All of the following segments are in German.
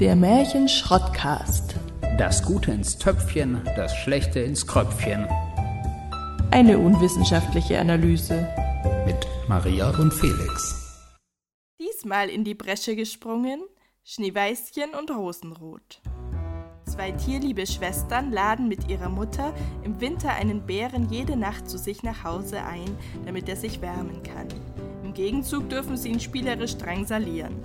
Der Märchen-Schrottcast. Das Gute ins Töpfchen, das Schlechte ins Kröpfchen. Eine unwissenschaftliche Analyse. Mit Maria und Felix. Diesmal in die Bresche gesprungen Schneeweißchen und Rosenrot. Zwei tierliebe Schwestern laden mit ihrer Mutter im Winter einen Bären jede Nacht zu sich nach Hause ein, damit er sich wärmen kann. Im Gegenzug dürfen sie ihn spielerisch drangsalieren.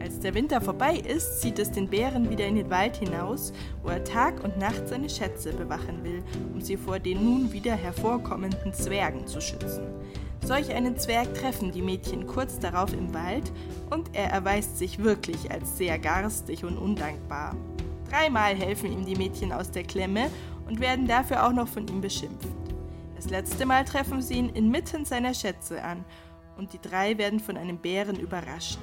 Als der Winter vorbei ist, zieht es den Bären wieder in den Wald hinaus, wo er Tag und Nacht seine Schätze bewachen will, um sie vor den nun wieder hervorkommenden Zwergen zu schützen. Solch einen Zwerg treffen die Mädchen kurz darauf im Wald und er erweist sich wirklich als sehr garstig und undankbar. Dreimal helfen ihm die Mädchen aus der Klemme und werden dafür auch noch von ihm beschimpft. Das letzte Mal treffen sie ihn inmitten seiner Schätze an und die drei werden von einem Bären überrascht.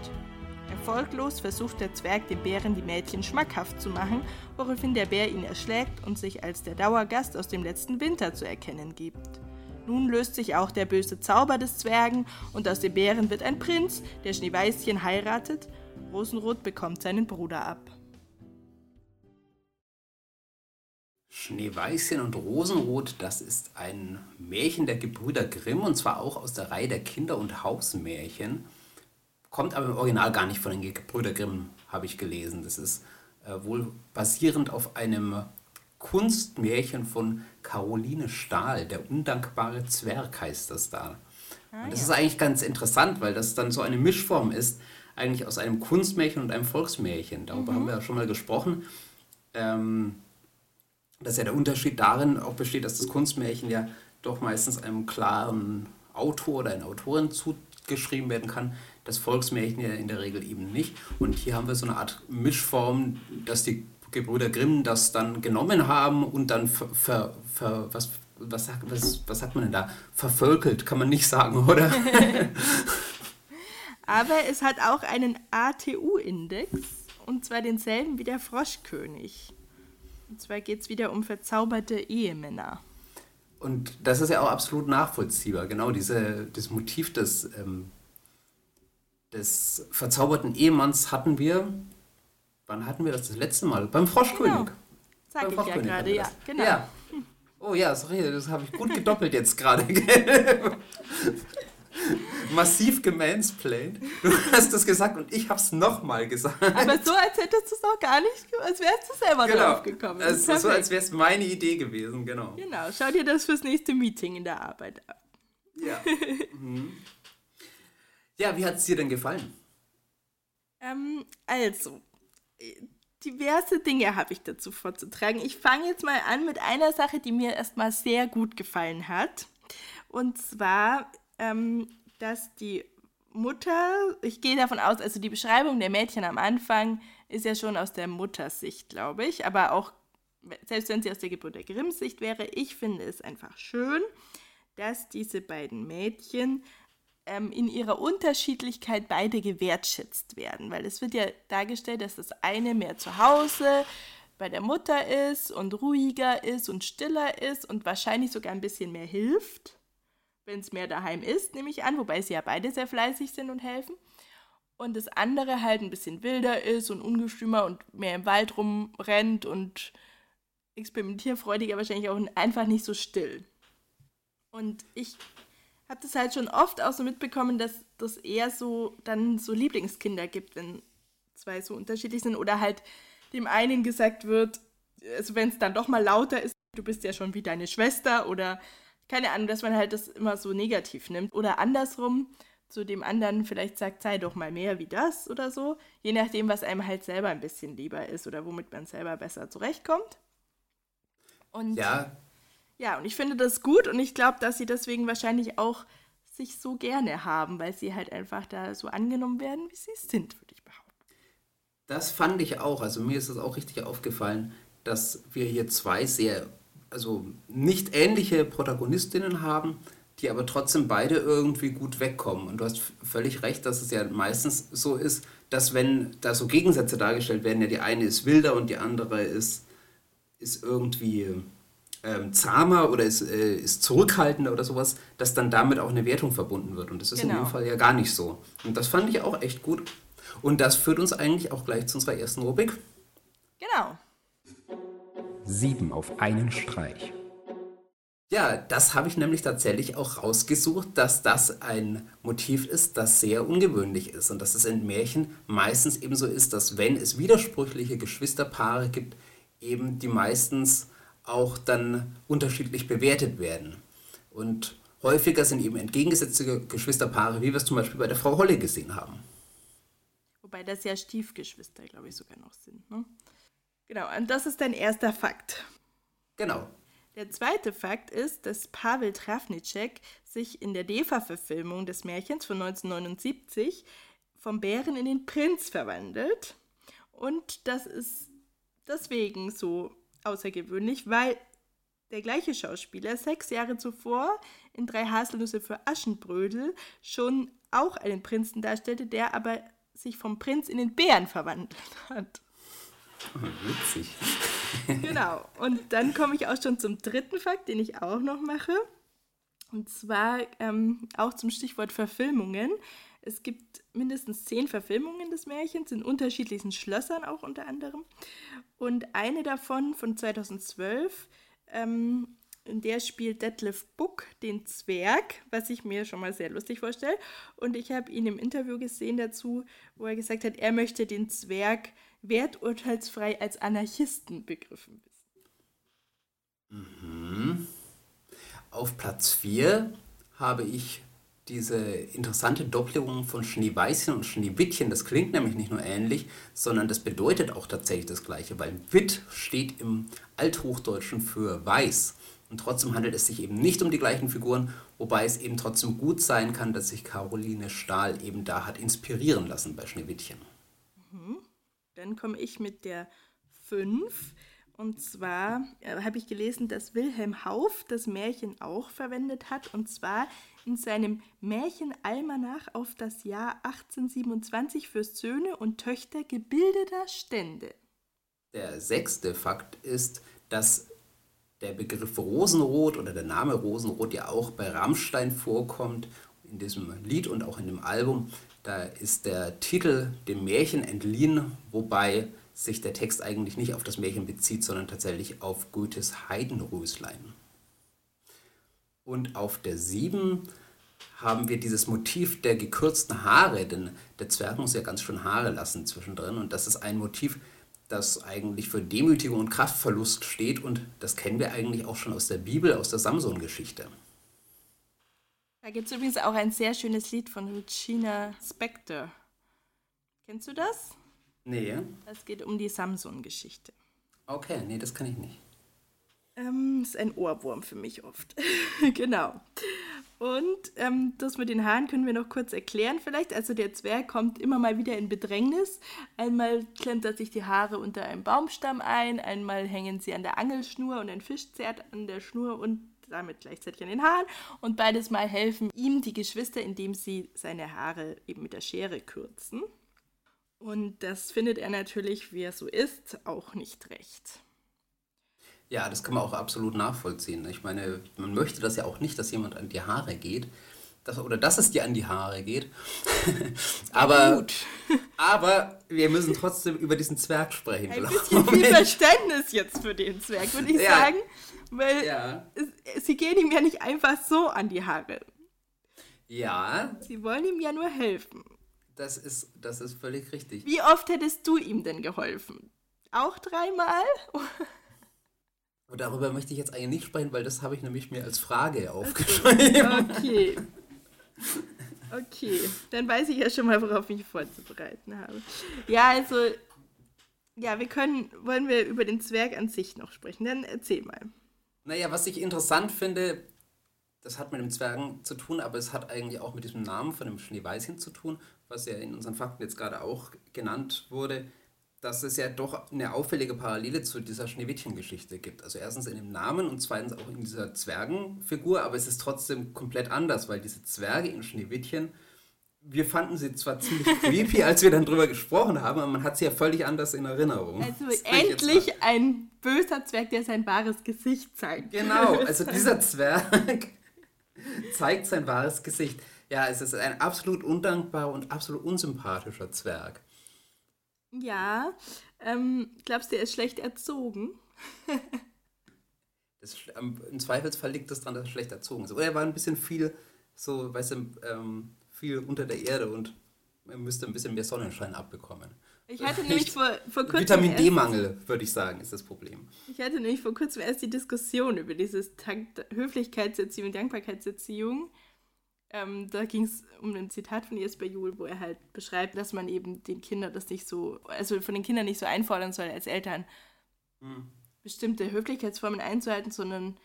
Erfolglos versucht der Zwerg dem Bären die Mädchen schmackhaft zu machen, woraufhin der Bär ihn erschlägt und sich als der Dauergast aus dem letzten Winter zu erkennen gibt. Nun löst sich auch der böse Zauber des Zwergen und aus dem Bären wird ein Prinz, der Schneeweißchen heiratet. Rosenrot bekommt seinen Bruder ab. Schneeweißchen und Rosenrot, das ist ein Märchen der Gebrüder Grimm und zwar auch aus der Reihe der Kinder- und Hausmärchen kommt aber im Original gar nicht von den Gebrüder Grimm, habe ich gelesen. Das ist äh, wohl basierend auf einem Kunstmärchen von Caroline Stahl, der undankbare Zwerg heißt das da. Ah, und das ja. ist eigentlich ganz interessant, weil das dann so eine Mischform ist, eigentlich aus einem Kunstmärchen und einem Volksmärchen. Darüber mhm. haben wir ja schon mal gesprochen. Ähm, dass ja der Unterschied darin auch besteht, dass das Kunstmärchen ja doch meistens einem klaren Autor oder einer Autorin zugeschrieben werden kann, das Volksmärchen ja in der Regel eben nicht. Und hier haben wir so eine Art Mischform, dass die Gebrüder Grimm das dann genommen haben und dann ver, ver, ver was, was, sagt, was, was sagt man denn da? Vervölkelt, kann man nicht sagen, oder? Aber es hat auch einen ATU-Index und zwar denselben wie der Froschkönig. Und zwar geht es wieder um verzauberte Ehemänner. Und das ist ja auch absolut nachvollziehbar, genau diese, das Motiv des ähm, des verzauberten Ehemanns hatten wir, wann hatten wir das das letzte Mal? Beim Froschkönig. Genau. Sag Beim ich Froschkönig ja gerade, ja, genau. Ja. Oh ja, sorry, das habe ich gut gedoppelt jetzt gerade. Massiv gemansplained. Du hast das gesagt und ich habe es nochmal gesagt. Aber so, als hättest du es auch gar nicht, als wärst du selber genau. drauf gekommen. Also so, als wäre es meine Idee gewesen, genau. Genau, schau dir das fürs nächste Meeting in der Arbeit an. Ja. Mhm. Ja, wie hat es dir denn gefallen? Ähm, also, diverse Dinge habe ich dazu vorzutragen. Ich fange jetzt mal an mit einer Sache, die mir erstmal sehr gut gefallen hat. Und zwar, ähm, dass die Mutter, ich gehe davon aus, also die Beschreibung der Mädchen am Anfang ist ja schon aus der Muttersicht, glaube ich, aber auch, selbst wenn sie aus der Geburt der Grimm-Sicht wäre, ich finde es einfach schön, dass diese beiden Mädchen ähm, in ihrer Unterschiedlichkeit beide gewertschätzt werden. Weil es wird ja dargestellt, dass das eine mehr zu Hause bei der Mutter ist und ruhiger ist und stiller ist und wahrscheinlich sogar ein bisschen mehr hilft, wenn es mehr daheim ist, nehme ich an, wobei sie ja beide sehr fleißig sind und helfen. Und das andere halt ein bisschen wilder ist und ungestümer und mehr im Wald rumrennt und experimentierfreudiger wahrscheinlich auch einfach nicht so still. Und ich habe das halt schon oft auch so mitbekommen, dass das eher so dann so Lieblingskinder gibt, wenn zwei so unterschiedlich sind oder halt dem einen gesagt wird, also wenn es dann doch mal lauter ist, du bist ja schon wie deine Schwester oder keine Ahnung, dass man halt das immer so negativ nimmt oder andersrum zu dem anderen vielleicht sagt, sei doch mal mehr wie das oder so, je nachdem, was einem halt selber ein bisschen lieber ist oder womit man selber besser zurechtkommt. Und ja, ja, und ich finde das gut und ich glaube, dass sie deswegen wahrscheinlich auch sich so gerne haben, weil sie halt einfach da so angenommen werden, wie sie sind, würde ich behaupten. Das fand ich auch. Also mir ist es auch richtig aufgefallen, dass wir hier zwei sehr, also nicht ähnliche Protagonistinnen haben, die aber trotzdem beide irgendwie gut wegkommen. Und du hast völlig recht, dass es ja meistens so ist, dass wenn da so Gegensätze dargestellt werden, ja die eine ist wilder und die andere ist, ist irgendwie ähm, zahmer oder ist, äh, ist zurückhaltender oder sowas, dass dann damit auch eine Wertung verbunden wird. Und das ist genau. in dem Fall ja gar nicht so. Und das fand ich auch echt gut. Und das führt uns eigentlich auch gleich zu unserer ersten Rubrik. Genau. Sieben auf einen Streich. Ja, das habe ich nämlich tatsächlich auch rausgesucht, dass das ein Motiv ist, das sehr ungewöhnlich ist und dass es in Märchen meistens eben so ist, dass wenn es widersprüchliche Geschwisterpaare gibt, eben die meistens auch dann unterschiedlich bewertet werden. Und häufiger sind eben entgegengesetzte Geschwisterpaare, wie wir es zum Beispiel bei der Frau Holle gesehen haben. Wobei das ja Stiefgeschwister, glaube ich, sogar noch sind. Ne? Genau, und das ist dein erster Fakt. Genau. Der zweite Fakt ist, dass Pavel Travnicek sich in der DEFA-Verfilmung des Märchens von 1979 vom Bären in den Prinz verwandelt. Und das ist deswegen so außergewöhnlich, weil der gleiche Schauspieler sechs Jahre zuvor in Drei Haselnüsse für Aschenbrödel schon auch einen Prinzen darstellte, der aber sich vom Prinz in den Bären verwandelt hat. Witzig. genau. Und dann komme ich auch schon zum dritten Fakt, den ich auch noch mache. Und zwar ähm, auch zum Stichwort Verfilmungen. Es gibt mindestens zehn Verfilmungen des Märchens in unterschiedlichen Schlössern auch unter anderem. Und eine davon von 2012, ähm, in der spielt Detlef Buck den Zwerg, was ich mir schon mal sehr lustig vorstelle. Und ich habe ihn im Interview gesehen dazu, wo er gesagt hat, er möchte den Zwerg werturteilsfrei als Anarchisten begriffen wissen. Mhm. Auf Platz 4 habe ich diese interessante Doppelung von Schneeweißchen und Schneewittchen. Das klingt nämlich nicht nur ähnlich, sondern das bedeutet auch tatsächlich das Gleiche, weil Witt steht im Althochdeutschen für weiß. Und trotzdem handelt es sich eben nicht um die gleichen Figuren, wobei es eben trotzdem gut sein kann, dass sich Caroline Stahl eben da hat inspirieren lassen bei Schneewittchen. Mhm. Dann komme ich mit der 5. Und zwar äh, habe ich gelesen, dass Wilhelm Hauff das Märchen auch verwendet hat. Und zwar in seinem Märchenalmanach auf das Jahr 1827 für Söhne und Töchter gebildeter Stände. Der sechste Fakt ist, dass der Begriff Rosenrot oder der Name Rosenrot ja auch bei Rammstein vorkommt, in diesem Lied und auch in dem Album. Da ist der Titel dem Märchen entliehen, wobei sich der Text eigentlich nicht auf das Märchen bezieht, sondern tatsächlich auf Goethes Heidenröslein. Und auf der 7 haben wir dieses Motiv der gekürzten Haare, denn der Zwerg muss ja ganz schön Haare lassen zwischendrin. Und das ist ein Motiv, das eigentlich für Demütigung und Kraftverlust steht. Und das kennen wir eigentlich auch schon aus der Bibel, aus der Samson-Geschichte. Da gibt es übrigens auch ein sehr schönes Lied von Regina Spector. Kennst du das? Nee. Es geht um die Samson-Geschichte. Okay, nee, das kann ich nicht. Ähm, ist ein Ohrwurm für mich oft. genau. Und ähm, das mit den Haaren können wir noch kurz erklären vielleicht. Also der Zwerg kommt immer mal wieder in Bedrängnis. Einmal klemmt er sich die Haare unter einem Baumstamm ein, einmal hängen sie an der Angelschnur und ein Fisch zerrt an der Schnur und damit gleichzeitig an den Haaren. Und beides Mal helfen ihm die Geschwister, indem sie seine Haare eben mit der Schere kürzen. Und das findet er natürlich, wie er so ist, auch nicht recht. Ja, das kann man auch absolut nachvollziehen. Ich meine, man möchte das ja auch nicht, dass jemand an die Haare geht. Das, oder dass es dir an die Haare geht. aber, Gut. aber wir müssen trotzdem über diesen Zwerg sprechen. Ein bisschen viel Verständnis jetzt für den Zwerg, würde ich ja. sagen. Weil ja. sie gehen ihm ja nicht einfach so an die Haare. Ja. Sie wollen ihm ja nur helfen. Das ist, das ist völlig richtig. Wie oft hättest du ihm denn geholfen? Auch dreimal? Und darüber möchte ich jetzt eigentlich nicht sprechen, weil das habe ich nämlich mir als Frage aufgeschrieben. Okay. Okay, dann weiß ich ja schon mal, worauf ich mich vorzubereiten habe. Ja, also, ja, wir können, wollen wir über den Zwerg an sich noch sprechen? Dann erzähl mal. Naja, was ich interessant finde, das hat mit dem Zwergen zu tun, aber es hat eigentlich auch mit diesem Namen von dem Schneeweißchen zu tun, was ja in unseren Fakten jetzt gerade auch genannt wurde, dass es ja doch eine auffällige Parallele zu dieser Schneewittchen-Geschichte gibt. Also erstens in dem Namen und zweitens auch in dieser Zwergenfigur, aber es ist trotzdem komplett anders, weil diese Zwerge in Schneewittchen, wir fanden sie zwar ziemlich creepy, als wir dann drüber gesprochen haben, aber man hat sie ja völlig anders in Erinnerung. Also endlich ein böser Zwerg, der sein wahres Gesicht zeigt. Genau, also dieser Zwerg zeigt sein wahres Gesicht. Ja, es ist ein absolut undankbarer und absolut unsympathischer Zwerg. Ja, ähm, glaubst du, er ist schlecht erzogen? das, Im Zweifelsfall liegt das daran, dass er schlecht erzogen ist. Oder er war ein bisschen viel, so, weißt du, ähm, viel unter der Erde und er müsste ein bisschen mehr Sonnenschein abbekommen. Ich hatte nämlich vor, vor kurzem. Vitamin D-Mangel, würde ich sagen, ist das Problem. Ich hatte nämlich vor kurzem erst die Diskussion über dieses Höflichkeitserziehung und Dankbarkeitserziehung. Ähm, da ging es um ein Zitat von Jesper Juhl, wo er halt beschreibt, dass man eben den Kindern das nicht so, also von den Kindern nicht so einfordern soll als Eltern, hm. bestimmte Höflichkeitsformen einzuhalten, sondern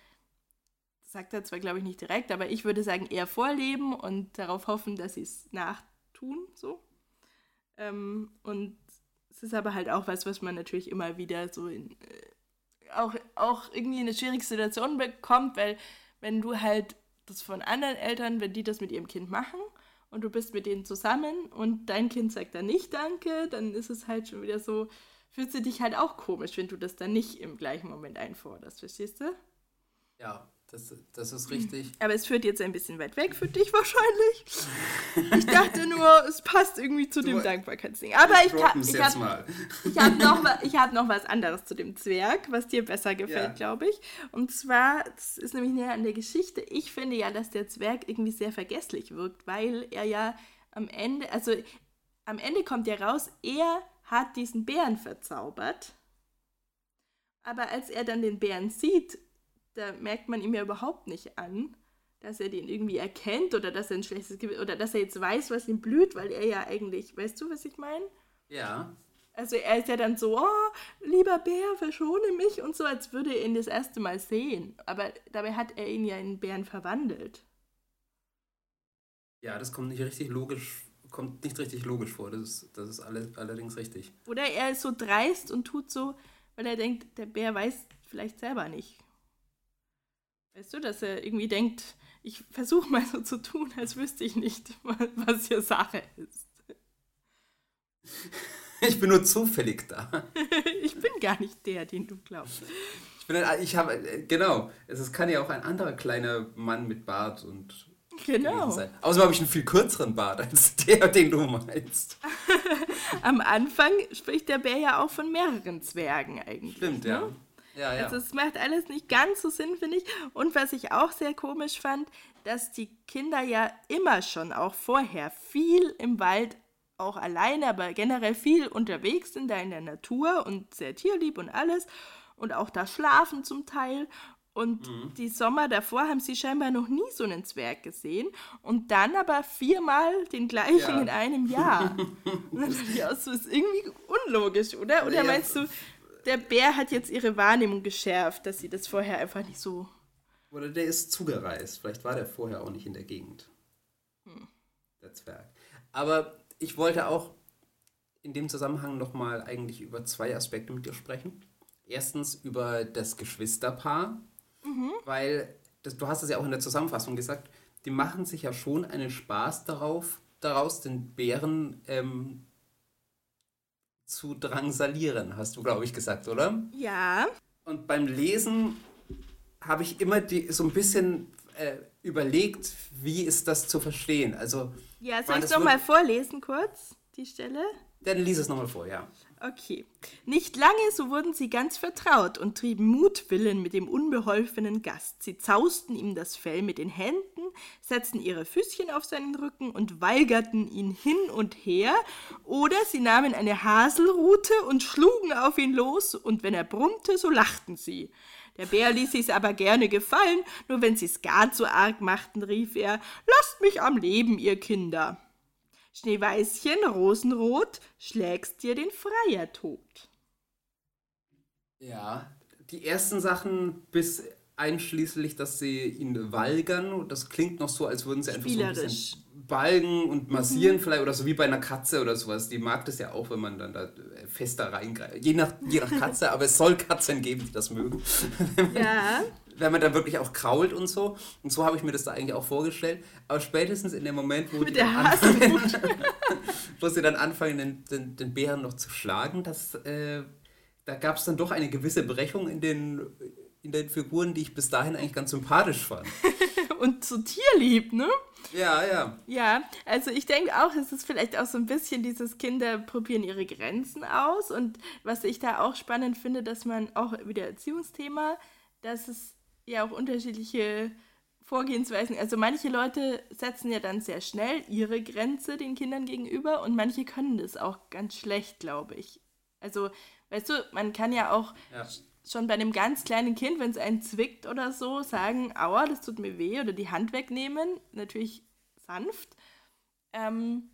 sagt er zwar, glaube ich, nicht direkt, aber ich würde sagen, eher vorleben und darauf hoffen, dass sie es nachtun, so. Ähm, und es ist aber halt auch was, was man natürlich immer wieder so in, äh, auch, auch irgendwie in eine schwierige Situation bekommt, weil wenn du halt das von anderen Eltern, wenn die das mit ihrem Kind machen und du bist mit denen zusammen und dein Kind sagt dann nicht Danke, dann ist es halt schon wieder so, fühlst du dich halt auch komisch, wenn du das dann nicht im gleichen Moment einforderst, verstehst du? Ja, das, das ist richtig. Aber es führt jetzt ein bisschen weit weg für dich wahrscheinlich. Ich dachte nur, es passt irgendwie zu du, dem Dankbarkeitsding. Aber ich, kann, ich habe hab noch, hab noch was anderes zu dem Zwerg, was dir besser gefällt, ja. glaube ich. Und zwar, das ist nämlich näher an der Geschichte. Ich finde ja, dass der Zwerg irgendwie sehr vergesslich wirkt, weil er ja am Ende, also am Ende kommt ja raus, er hat diesen Bären verzaubert. Aber als er dann den Bären sieht, da merkt man ihm ja überhaupt nicht an, dass er den irgendwie erkennt oder dass er ein schlechtes Gewissen oder dass er jetzt weiß, was ihm blüht, weil er ja eigentlich, weißt du, was ich meine? Ja. Also er ist ja dann so, oh, lieber Bär, verschone mich und so, als würde er ihn das erste Mal sehen. Aber dabei hat er ihn ja in Bären verwandelt. Ja, das kommt nicht richtig logisch, kommt nicht richtig logisch vor. Das ist, das ist alle, allerdings richtig. Oder er ist so dreist und tut so, weil er denkt, der Bär weiß vielleicht selber nicht, Weißt du, dass er irgendwie denkt, ich versuche mal so zu tun, als wüsste ich nicht, was hier Sache ist. Ich bin nur zufällig da. ich bin gar nicht der, den du glaubst. Ich bin ein, ich habe, genau, es kann ja auch ein anderer kleiner Mann mit Bart und Genau. Sein. Außerdem habe ich einen viel kürzeren Bart als der, den du meinst. Am Anfang spricht der Bär ja auch von mehreren Zwergen eigentlich. Stimmt, ne? ja. Ja, ja. Also es macht alles nicht ganz so Sinn, finde ich. Und was ich auch sehr komisch fand, dass die Kinder ja immer schon auch vorher viel im Wald auch alleine, aber generell viel unterwegs sind, da in der Natur und sehr tierlieb und alles. Und auch da schlafen zum Teil. Und mhm. die Sommer davor haben sie scheinbar noch nie so einen Zwerg gesehen. Und dann aber viermal den gleichen ja. in einem Jahr. und das ist irgendwie unlogisch, oder? Oder ja, meinst du, der Bär hat jetzt ihre Wahrnehmung geschärft, dass sie das vorher einfach nicht so. Oder der ist zugereist. Vielleicht war der vorher auch nicht in der Gegend. Hm. Der Zwerg. Aber ich wollte auch in dem Zusammenhang nochmal eigentlich über zwei Aspekte mit dir sprechen. Erstens über das Geschwisterpaar, mhm. weil das, du hast es ja auch in der Zusammenfassung gesagt, die machen sich ja schon einen Spaß darauf, daraus den Bären ähm, zu drangsalieren, hast du, glaube ich, gesagt, oder? Ja. Und beim Lesen habe ich immer die, so ein bisschen äh, überlegt, wie ist das zu verstehen. Also, ja, soll ich es nochmal vorlesen kurz, die Stelle? Dann lies es nochmal vor, ja. Okay. Nicht lange, so wurden sie ganz vertraut und trieben Mutwillen mit dem unbeholfenen Gast. Sie zausten ihm das Fell mit den Händen, setzten ihre Füßchen auf seinen Rücken und weigerten ihn hin und her, oder sie nahmen eine Haselrute und schlugen auf ihn los, und wenn er brummte, so lachten sie. Der Bär ließ sich's aber gerne gefallen, nur wenn sie's gar zu arg machten, rief er, Lasst mich am Leben, ihr Kinder. Schneeweißchen, rosenrot, schlägst dir den Freier tot. Ja, die ersten Sachen bis einschließlich, dass sie ihn walgern. Das klingt noch so, als würden sie einfach so ein bisschen balgen und massieren mhm. vielleicht oder so wie bei einer Katze oder sowas. Die mag das ja auch, wenn man dann da fester reingreift. Je nach, je nach Katze, aber es soll Katzen geben, die das mögen. Ja wenn man da wirklich auch krault und so. Und so habe ich mir das da eigentlich auch vorgestellt. Aber spätestens in dem Moment, wo, Mit der anfangen, wo sie dann anfangen, den, den, den Bären noch zu schlagen, das, äh, da gab es dann doch eine gewisse Brechung in den, in den Figuren, die ich bis dahin eigentlich ganz sympathisch fand. und so tierlieb, ne? Ja, ja. Ja, also ich denke auch, es ist vielleicht auch so ein bisschen dieses Kinder probieren ihre Grenzen aus. Und was ich da auch spannend finde, dass man auch wieder Erziehungsthema, dass es ja auch unterschiedliche Vorgehensweisen, also manche Leute setzen ja dann sehr schnell ihre Grenze den Kindern gegenüber und manche können das auch ganz schlecht, glaube ich. Also, weißt du, man kann ja auch ja. schon bei einem ganz kleinen Kind, wenn es einen zwickt oder so, sagen, aua, das tut mir weh oder die Hand wegnehmen, natürlich sanft, ähm,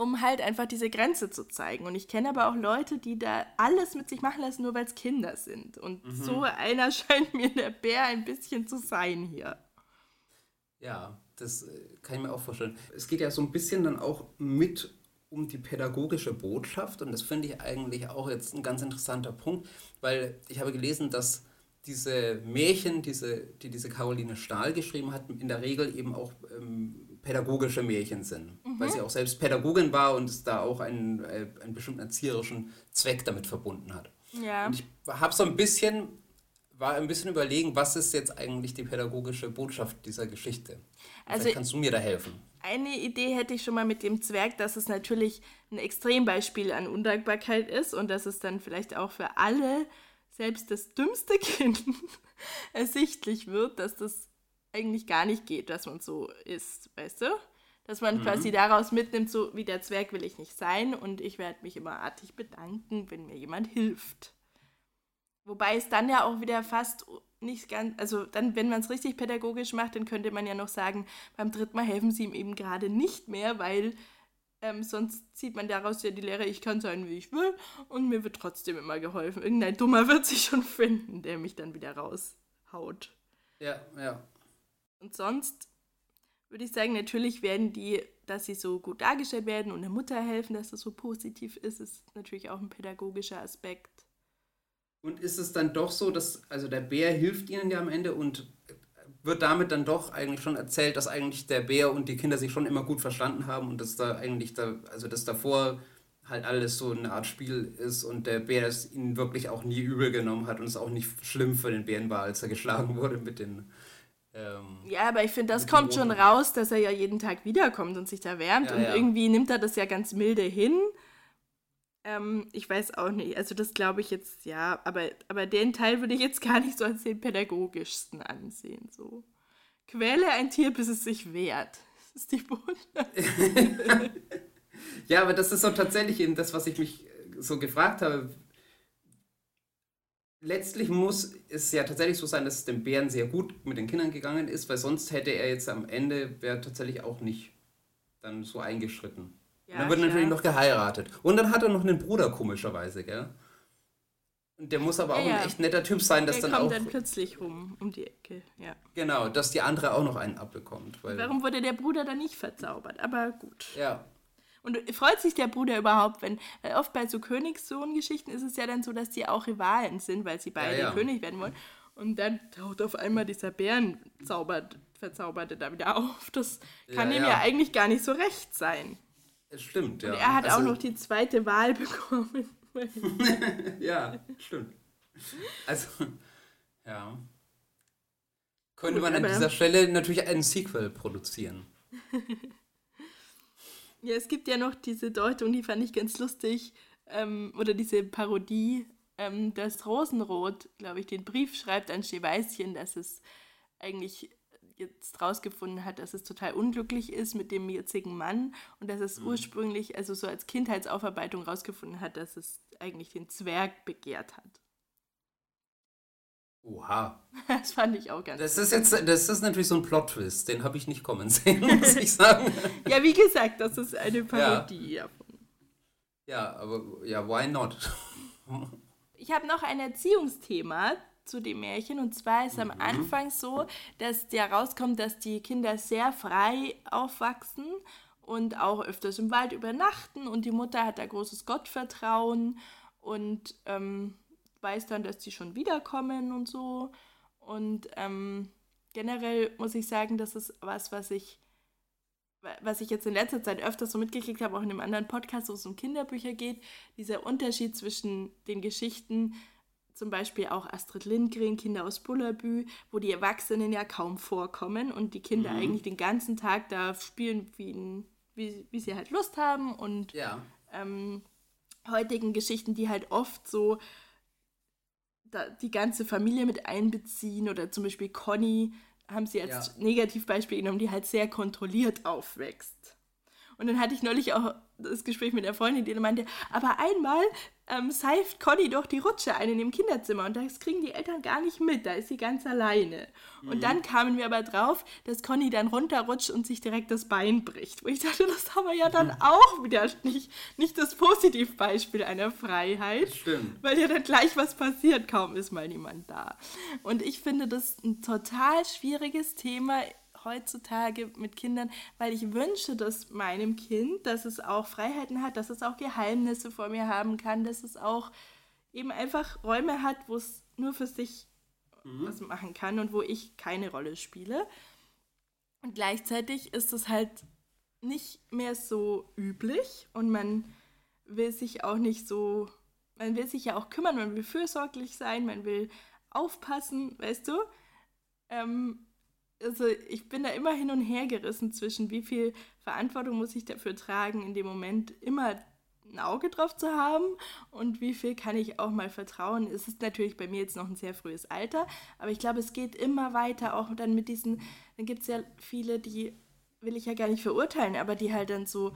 um halt einfach diese Grenze zu zeigen. Und ich kenne aber auch Leute, die da alles mit sich machen lassen, nur weil es Kinder sind. Und mhm. so einer scheint mir der Bär ein bisschen zu sein hier. Ja, das äh, kann ich mir auch vorstellen. Es geht ja so ein bisschen dann auch mit um die pädagogische Botschaft und das finde ich eigentlich auch jetzt ein ganz interessanter Punkt, weil ich habe gelesen, dass diese Märchen, diese, die diese Caroline Stahl geschrieben hat, in der Regel eben auch ähm, pädagogische Märchen sind, mhm. weil sie auch selbst Pädagogin war und es da auch einen, äh, einen bestimmten erzieherischen Zweck damit verbunden hat. Ja. Und ich habe so ein bisschen war ein bisschen überlegen, was ist jetzt eigentlich die pädagogische Botschaft dieser Geschichte? Also Vielleicht kannst du mir da helfen. Eine Idee hätte ich schon mal mit dem Zwerg, dass es natürlich ein Extrembeispiel an Undankbarkeit ist und dass es dann vielleicht auch für alle, selbst das dümmste Kind, ersichtlich wird, dass das eigentlich gar nicht geht, dass man so ist, weißt du? Dass man mhm. quasi daraus mitnimmt, so wie der Zwerg will ich nicht sein und ich werde mich immer artig bedanken, wenn mir jemand hilft. Wobei es dann ja auch wieder fast nicht ganz, also dann, wenn man es richtig pädagogisch macht, dann könnte man ja noch sagen, beim dritten Mal helfen sie ihm eben gerade nicht mehr, weil ähm, sonst zieht man daraus ja die Lehre, ich kann sein, wie ich will und mir wird trotzdem immer geholfen. Irgendein Dummer wird sich schon finden, der mich dann wieder raushaut. Ja, ja. Und sonst würde ich sagen, natürlich werden die, dass sie so gut dargestellt werden und der Mutter helfen, dass das so positiv ist, ist natürlich auch ein pädagogischer Aspekt. Und ist es dann doch so, dass, also der Bär hilft ihnen ja am Ende und wird damit dann doch eigentlich schon erzählt, dass eigentlich der Bär und die Kinder sich schon immer gut verstanden haben und dass da eigentlich da, also dass davor halt alles so eine Art Spiel ist und der Bär es ihnen wirklich auch nie übel genommen hat und es auch nicht schlimm für den Bären war, als er geschlagen wurde mit den. Ähm, ja, aber ich finde, das kommt schon raus, dass er ja jeden Tag wiederkommt und sich da wärmt ja, und ja. irgendwie nimmt er das ja ganz milde hin ähm, ich weiß auch nicht. Also das glaube ich jetzt, ja, aber, aber den Teil würde ich jetzt gar nicht so als den pädagogischsten ansehen. So. Quäle ein Tier, bis es sich wehrt. Das ist die Botschaft. ja, aber das ist so tatsächlich eben das, was ich mich äh, so gefragt habe. Letztlich muss es ja tatsächlich so sein, dass es dem Bären sehr gut mit den Kindern gegangen ist, weil sonst hätte er jetzt am Ende, wäre tatsächlich auch nicht dann so eingeschritten. Ja, dann wird klar. natürlich noch geheiratet. Und dann hat er noch einen Bruder, komischerweise, gell? Und der muss aber auch ja, ein echt netter Typ sein, dass der dann kommt auch. dann plötzlich rum, um die Ecke, ja. Genau, dass die andere auch noch einen abbekommt. Warum wurde der Bruder dann nicht verzaubert? Aber gut. Ja. Und freut sich der Bruder überhaupt, wenn, weil oft bei so Königssohn-Geschichten ist es ja dann so, dass die auch Rivalen sind, weil sie beide ja, ja. König werden wollen. Und dann taucht auf einmal dieser Bärenverzauberte da wieder auf. Das kann ihm ja eigentlich gar nicht so recht sein. Es stimmt, ja. Und er hat also, auch noch die zweite Wahl bekommen. ja, stimmt. Also, ja. Könnte man an dieser Stelle natürlich einen Sequel produzieren. ja, es gibt ja noch diese Deutung, die fand ich ganz lustig, ähm, oder diese Parodie, ähm, dass Rosenrot, glaube ich, den Brief schreibt an Schneeweißchen, dass es eigentlich jetzt rausgefunden hat, dass es total unglücklich ist mit dem jetzigen Mann und dass es mhm. ursprünglich, also so als Kindheitsaufarbeitung rausgefunden hat, dass es eigentlich den Zwerg begehrt hat. Oha. Das fand ich auch ganz Das ist jetzt, das ist natürlich so ein Plot-Twist, den habe ich nicht kommen sehen, muss ich sagen. ja, wie gesagt, das ist eine Parodie ja. davon. Ja, aber ja, why not? ich habe noch ein Erziehungsthema, zu dem Märchen. Und zwar ist mhm. am Anfang so, dass der rauskommt, dass die Kinder sehr frei aufwachsen und auch öfters im Wald übernachten. Und die Mutter hat da großes Gottvertrauen und ähm, weiß dann, dass sie schon wiederkommen und so. Und ähm, generell muss ich sagen, das ist was, was ich was ich jetzt in letzter Zeit öfters so mitgekriegt habe, auch in einem anderen Podcast, wo es um Kinderbücher geht, dieser Unterschied zwischen den Geschichten zum Beispiel auch Astrid Lindgren, Kinder aus Bullabü, wo die Erwachsenen ja kaum vorkommen und die Kinder mhm. eigentlich den ganzen Tag da spielen, wie, wie, wie sie halt Lust haben und ja. ähm, heutigen Geschichten, die halt oft so die ganze Familie mit einbeziehen oder zum Beispiel Conny haben sie als ja. Negativbeispiel genommen, die halt sehr kontrolliert aufwächst. Und dann hatte ich neulich auch das Gespräch mit der Freundin, die meinte, aber einmal ähm, seift Conny doch die Rutsche ein in dem Kinderzimmer und das kriegen die Eltern gar nicht mit, da ist sie ganz alleine. Mhm. Und dann kamen wir aber drauf, dass Conny dann runterrutscht und sich direkt das Bein bricht. Wo ich dachte, das haben wir ja dann auch wieder nicht, nicht das Positivbeispiel einer Freiheit. Stimmt. Weil ja dann gleich was passiert, kaum ist mal niemand da. Und ich finde das ein total schwieriges Thema heutzutage mit Kindern, weil ich wünsche dass meinem Kind, dass es auch Freiheiten hat, dass es auch Geheimnisse vor mir haben kann, dass es auch eben einfach Räume hat, wo es nur für sich mhm. was machen kann und wo ich keine Rolle spiele. Und gleichzeitig ist es halt nicht mehr so üblich und man will sich auch nicht so, man will sich ja auch kümmern, man will fürsorglich sein, man will aufpassen, weißt du? Ähm, also ich bin da immer hin und her gerissen zwischen, wie viel Verantwortung muss ich dafür tragen, in dem Moment immer ein Auge drauf zu haben und wie viel kann ich auch mal vertrauen. Es ist natürlich bei mir jetzt noch ein sehr frühes Alter, aber ich glaube, es geht immer weiter, auch dann mit diesen, dann gibt es ja viele, die will ich ja gar nicht verurteilen, aber die halt dann so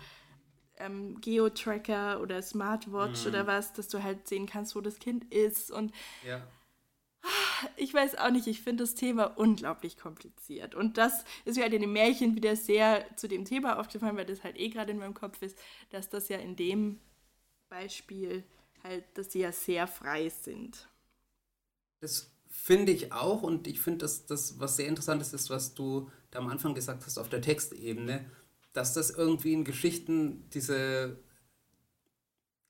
ähm, Geo-Tracker oder Smartwatch mhm. oder was, dass du halt sehen kannst, wo das Kind ist und ja ich weiß auch nicht, ich finde das Thema unglaublich kompliziert. Und das ist mir halt in dem Märchen wieder sehr zu dem Thema aufgefallen, weil das halt eh gerade in meinem Kopf ist, dass das ja in dem Beispiel halt, dass sie ja sehr frei sind. Das finde ich auch und ich finde, dass das, was sehr interessant ist, ist, was du da am Anfang gesagt hast auf der Textebene, dass das irgendwie in Geschichten diese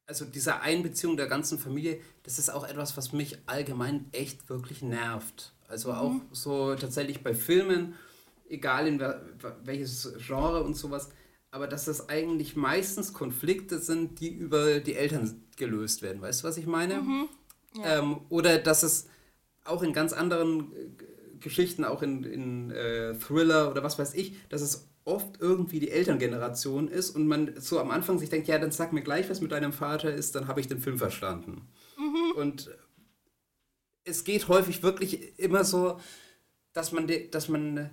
also diese Einbeziehung der ganzen Familie, das ist auch etwas, was mich allgemein echt wirklich nervt. Also mhm. auch so tatsächlich bei Filmen, egal in welches Genre und sowas, aber dass das eigentlich meistens Konflikte sind, die über die Eltern gelöst werden. Weißt du, was ich meine? Mhm. Ja. Ähm, oder dass es auch in ganz anderen äh, Geschichten, auch in, in äh, Thriller oder was weiß ich, dass es oft irgendwie die Elterngeneration ist und man so am Anfang sich denkt, ja, dann sag mir gleich, was mit deinem Vater ist, dann habe ich den Film verstanden. Mhm. Und es geht häufig wirklich immer so, dass man, dass man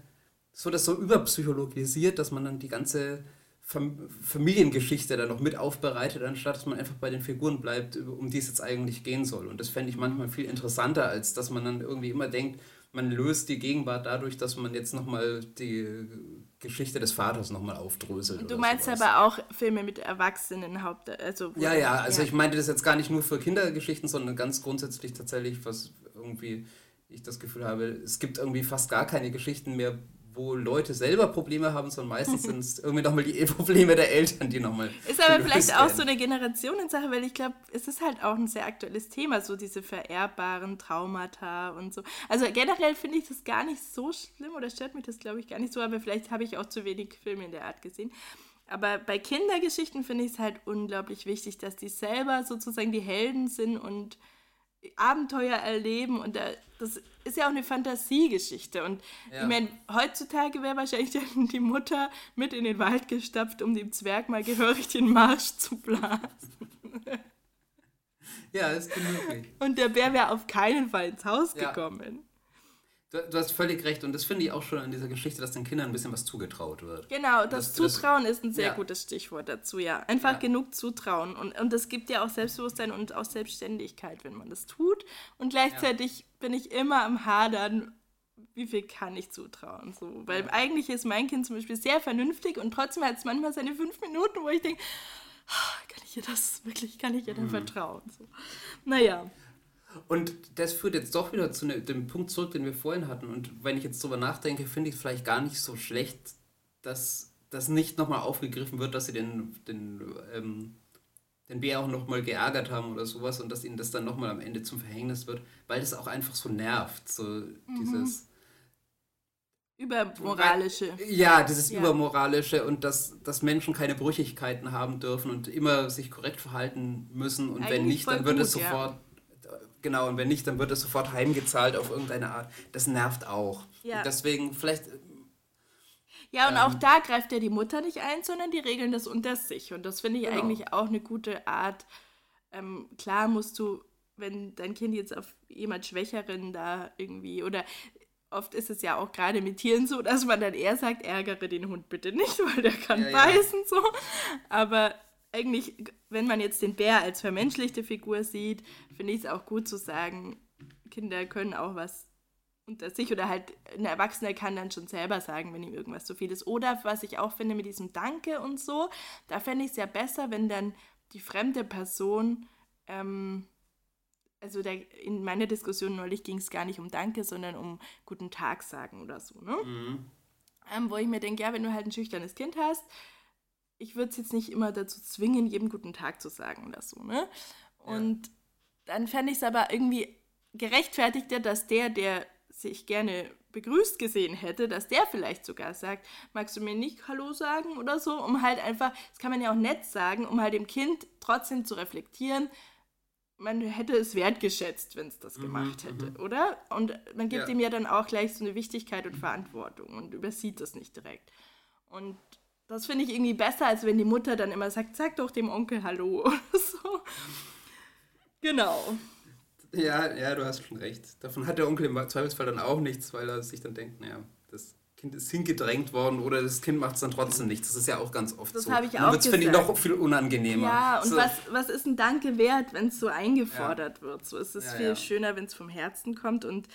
so das so überpsychologisiert, dass man dann die ganze Familiengeschichte dann noch mit aufbereitet, anstatt dass man einfach bei den Figuren bleibt, um die es jetzt eigentlich gehen soll. Und das fände ich manchmal viel interessanter, als dass man dann irgendwie immer denkt, man löst die Gegenwart dadurch, dass man jetzt nochmal die Geschichte des Vaters nochmal aufdröselt. Du meinst sowas. aber auch Filme mit Erwachsenen Haupt... Also ja, ja, also ja. ich meinte das jetzt gar nicht nur für Kindergeschichten, sondern ganz grundsätzlich tatsächlich, was irgendwie ich das Gefühl habe, es gibt irgendwie fast gar keine Geschichten mehr, wo Leute selber Probleme haben, sondern meistens sind es irgendwie nochmal die Probleme der Eltern, die nochmal. Ist aber vielleicht werden. auch so eine Generationensache, weil ich glaube, es ist halt auch ein sehr aktuelles Thema, so diese vererbbaren Traumata und so. Also generell finde ich das gar nicht so schlimm oder stört mich das, glaube ich, gar nicht so, aber vielleicht habe ich auch zu wenig Filme in der Art gesehen. Aber bei Kindergeschichten finde ich es halt unglaublich wichtig, dass die selber sozusagen die Helden sind und Abenteuer erleben und das ist ja auch eine Fantasiegeschichte und ja. ich meine, heutzutage wäre wahrscheinlich die Mutter mit in den Wald gestapft, um dem Zwerg mal gehörig den Marsch zu blasen. Ja, das ist möglich. Und der Bär wäre auf keinen Fall ins Haus ja. gekommen. Du, hast völlig recht und das finde ich auch schon an dieser Geschichte, dass den Kindern ein bisschen was zugetraut wird. Genau, das, das Zutrauen das, ist ein sehr ja. gutes Stichwort dazu, ja. Einfach ja. genug Zutrauen und, und das gibt ja auch Selbstbewusstsein und auch Selbstständigkeit, wenn man das tut. Und gleichzeitig ja. bin ich immer am Hadern, wie viel kann ich zutrauen? So, weil eigentlich ist mein Kind zum Beispiel sehr vernünftig und trotzdem hat es manchmal seine fünf Minuten, wo ich denke, ah, kann ich ihr das wirklich, kann ich ihr dann mhm. vertrauen? So. Naja. Und das führt jetzt doch wieder zu ne, dem Punkt zurück, den wir vorhin hatten. Und wenn ich jetzt drüber nachdenke, finde ich es vielleicht gar nicht so schlecht, dass das nicht nochmal aufgegriffen wird, dass sie den, den, ähm, den Bär auch nochmal geärgert haben oder sowas und dass ihnen das dann nochmal am Ende zum Verhängnis wird, weil das auch einfach so nervt. So mhm. dieses. Übermoralische. Ja, dieses ja. Übermoralische und dass, dass Menschen keine Brüchigkeiten haben dürfen und immer sich korrekt verhalten müssen und Eigentlich wenn nicht, dann wird es sofort. Ja Genau, und wenn nicht, dann wird es sofort heimgezahlt auf irgendeine Art. Das nervt auch. Ja. Und deswegen vielleicht Ja, und Ähm. auch da greift ja die Mutter nicht ein, sondern die regeln das unter sich. Und das finde ich Genau. eigentlich auch eine gute Art. Ähm, klar musst du, wenn dein Kind jetzt auf jemand Schwächeren da irgendwie, oder oft ist es ja auch gerade mit Tieren so, dass man dann eher sagt, ärgere den Hund bitte nicht, weil der kann Ja, ja. beißen so. Aber eigentlich, wenn man jetzt den Bär als vermenschlichte Figur sieht, finde ich es auch gut zu sagen, Kinder können auch was unter sich oder halt ein Erwachsener kann dann schon selber sagen, wenn ihm irgendwas zu viel ist. Oder was ich auch finde mit diesem Danke und so, da fände ich es ja besser, wenn dann die fremde Person, ähm, also der, in meiner Diskussion neulich ging es gar nicht um Danke, sondern um guten Tag sagen oder so, ne? Ähm, wo ich mir denke, ja, wenn du halt ein schüchternes Kind hast, ich würde es jetzt nicht immer dazu zwingen, jedem guten Tag zu sagen oder so, ne? Und dann fände ich es aber irgendwie gerechtfertigter, dass der, der sich gerne begrüßt gesehen hätte, dass der vielleicht sogar sagt, magst du mir nicht Hallo sagen oder so, um halt einfach, das kann man ja auch nett sagen, um halt dem Kind trotzdem zu reflektieren, man hätte es wertgeschätzt, wenn es das gemacht hätte, oder? Und man gibt Ja. ihm ja dann auch gleich so eine Wichtigkeit und Verantwortung und übersieht das nicht direkt. Und das finde ich irgendwie besser, als wenn die Mutter dann immer sagt, sag doch dem Onkel Hallo oder so. Genau. Ja, ja, du hast schon recht. Davon hat der Onkel im Zweifelsfall dann auch nichts, weil er sich dann denkt, naja, das Kind ist hingedrängt worden oder das Kind macht es dann trotzdem nichts. Das ist ja auch ganz oft Das so. habe ich auch wird's, finde ich, noch viel unangenehmer. Ja, und so, was, was ist ein Danke wert, wenn es so eingefordert wird? So ist es Ja, viel ja. schöner, wenn es vom Herzen kommt. Und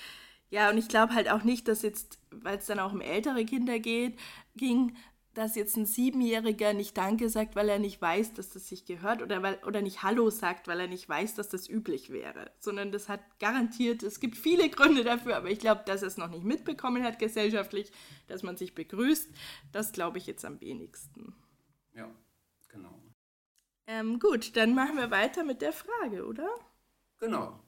ja, und ich glaube halt auch nicht, dass jetzt, weil es dann auch um ältere Kinder geht, ging, dass jetzt ein Siebenjähriger nicht Danke sagt, weil er nicht weiß, dass das sich gehört oder, weil, oder nicht Hallo sagt, weil er nicht weiß, dass das üblich wäre. Sondern das hat garantiert, es gibt viele Gründe dafür, aber ich glaube, dass er es noch nicht mitbekommen hat gesellschaftlich, dass man sich begrüßt, das glaube ich jetzt am wenigsten. Ja, genau. Ähm, gut, dann machen wir weiter mit der Frage, oder? Genau.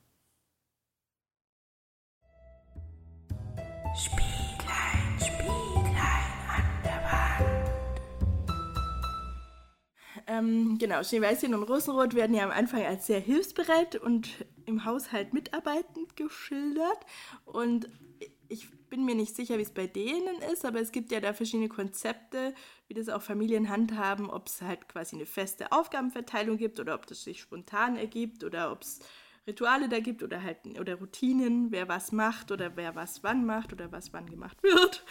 Ähm, genau, Schneeweißchen und Rosenrot werden ja am Anfang als sehr hilfsbereit und im Haushalt mitarbeitend geschildert. Und ich bin mir nicht sicher, wie es bei denen ist, aber es gibt ja da verschiedene Konzepte, wie das auch Familien handhaben, ob es halt quasi eine feste Aufgabenverteilung gibt oder ob das sich spontan ergibt oder ob es Rituale da gibt oder halt oder Routinen, wer was macht oder wer was wann macht oder was wann gemacht wird.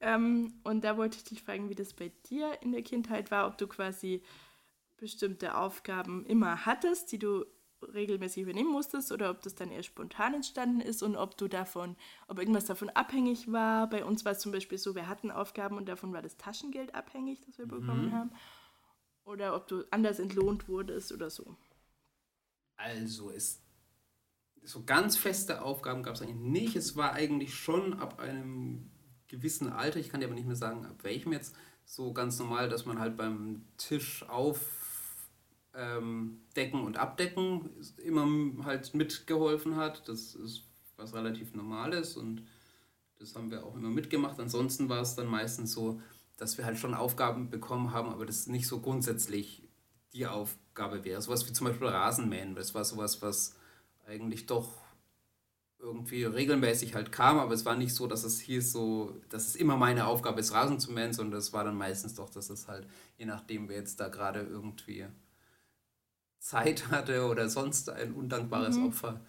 Ähm, und da wollte ich dich fragen, wie das bei dir in der Kindheit war, ob du quasi bestimmte Aufgaben immer hattest, die du regelmäßig übernehmen musstest, oder ob das dann eher spontan entstanden ist und ob du davon, ob irgendwas davon abhängig war. Bei uns war es zum Beispiel so, wir hatten Aufgaben und davon war das Taschengeld abhängig, das wir bekommen haben. Oder ob du anders entlohnt wurdest oder so. Also, es, so ganz feste Aufgaben gab es eigentlich nicht. Es war eigentlich schon ab einem gewissen Alter, ich kann dir aber nicht mehr sagen, ab welchem jetzt, so ganz normal, dass man halt beim Tisch aufdecken und abdecken immer halt mitgeholfen hat. Das ist was relativ Normales und das haben wir auch immer mitgemacht. Ansonsten war es dann meistens so, dass wir halt schon Aufgaben bekommen haben, aber das nicht so grundsätzlich die Aufgabe wäre. Sowas wie zum Beispiel Rasenmähen. Das war sowas, was eigentlich doch irgendwie regelmäßig halt kam, aber es war nicht so, dass es hieß so, dass es immer meine Aufgabe ist, Rasen zu mähen, sondern es war dann meistens doch, dass es halt, je nachdem, wer jetzt da gerade irgendwie Zeit hatte oder sonst ein undankbares Opfer,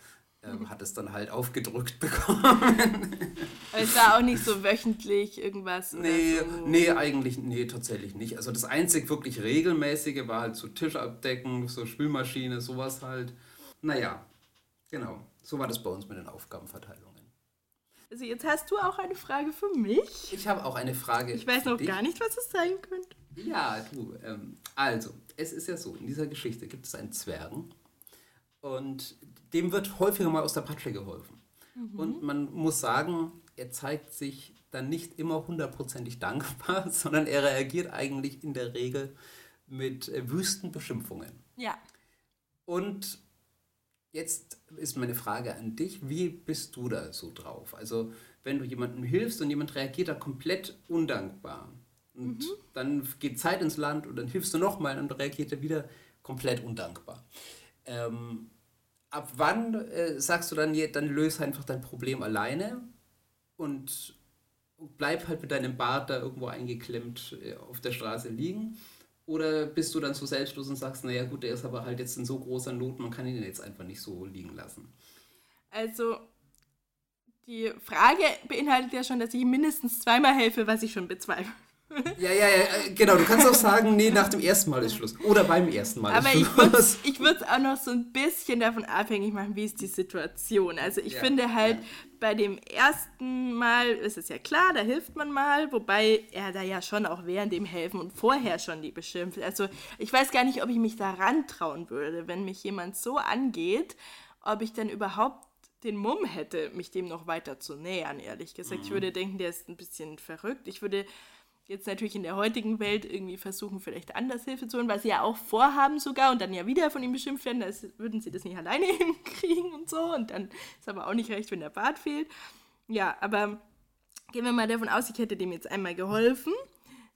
ähm, hat es dann halt aufgedrückt bekommen. Es war auch nicht so wöchentlich irgendwas. Nee, so. nee, eigentlich, nee, tatsächlich nicht. Also das einzig wirklich regelmäßige war halt so Tisch abdecken, so Spülmaschine, sowas halt. Naja, genau. So war das bei uns mit den Aufgabenverteilungen. Also jetzt hast du auch eine Frage für mich. Ich habe auch eine Frage. Ich weiß noch gar nicht, was es sein könnte. Ja, du. Ähm, also, es ist ja so, in dieser Geschichte gibt es einen Zwergen und dem wird häufiger mal aus der Patsche geholfen. Und man muss sagen, er zeigt sich dann nicht immer hundertprozentig dankbar, sondern er reagiert eigentlich in der Regel mit äh, wüsten Beschimpfungen. Ja. Und jetzt ist meine Frage an dich, wie bist du da so drauf? Also wenn du jemandem hilfst und jemand reagiert da komplett undankbar und dann geht Zeit ins Land und dann hilfst du nochmal und reagiert er wieder komplett undankbar. Ähm, ab wann äh, sagst du dann, dann löse einfach dein Problem alleine und bleib halt mit deinem Bart da irgendwo eingeklemmt äh, auf der Straße liegen? Oder bist du dann so selbstlos und sagst, naja gut, der ist aber halt jetzt in so großer Not, man kann ihn jetzt einfach nicht so liegen lassen? Also, die Frage beinhaltet ja schon, dass ich ihm mindestens zweimal helfe, was ich schon bezweifle. Ja, ja, ja, äh, genau. Du kannst auch sagen, nee, nach dem ersten Mal ist Schluss. Oder beim ersten Mal Aber ist ich Schluss. würde es ich würd's auch noch so ein bisschen davon abhängig machen, wie ist die Situation. Also ich Ja, finde halt, ja. bei dem ersten Mal ist es ja klar, da hilft man mal, wobei er da ja schon auch während dem helfen und vorher schon die beschimpft. Also ich weiß gar nicht, ob ich mich da rantrauen würde, wenn mich jemand so angeht, ob ich dann überhaupt den Mumm hätte, mich dem noch weiter zu nähern, ehrlich gesagt. Mhm. Ich würde denken, der ist ein bisschen verrückt. Ich würde jetzt natürlich in der heutigen Welt irgendwie versuchen, vielleicht anders Hilfe zu holen, was sie ja auch vorhaben sogar und dann ja wieder von ihm beschimpft werden, als würden sie das nicht alleine hinkriegen und so. Und dann ist aber auch nicht recht, wenn der Bart fehlt. Ja, aber gehen wir mal davon aus, ich hätte dem jetzt einmal geholfen,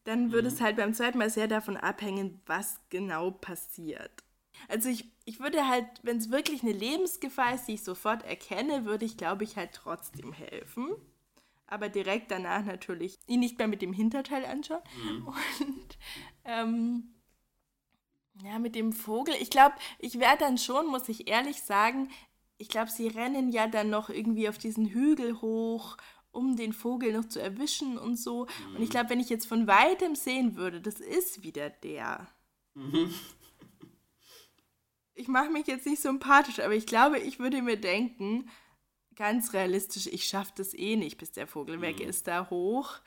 dann würde es halt beim zweiten Mal sehr davon abhängen, was genau passiert. Also ich, ich würde halt, wenn es wirklich eine Lebensgefahr ist, die ich sofort erkenne, würde ich, glaube ich, halt trotzdem helfen. Aber direkt danach natürlich ihn nicht mehr mit dem Hinterteil anschauen. Und ähm, ja, mit dem Vogel, ich glaube, ich werde dann schon, muss ich ehrlich sagen, ich glaube, sie rennen ja dann noch irgendwie auf diesen Hügel hoch, um den Vogel noch zu erwischen und so. Und ich glaube, wenn ich jetzt von weitem sehen würde, das ist wieder der. Ich mache mich jetzt nicht sympathisch, aber ich glaube, ich würde mir denken, ganz realistisch, ich schaffe das eh nicht, bis der Vogel weg ist, da hoch.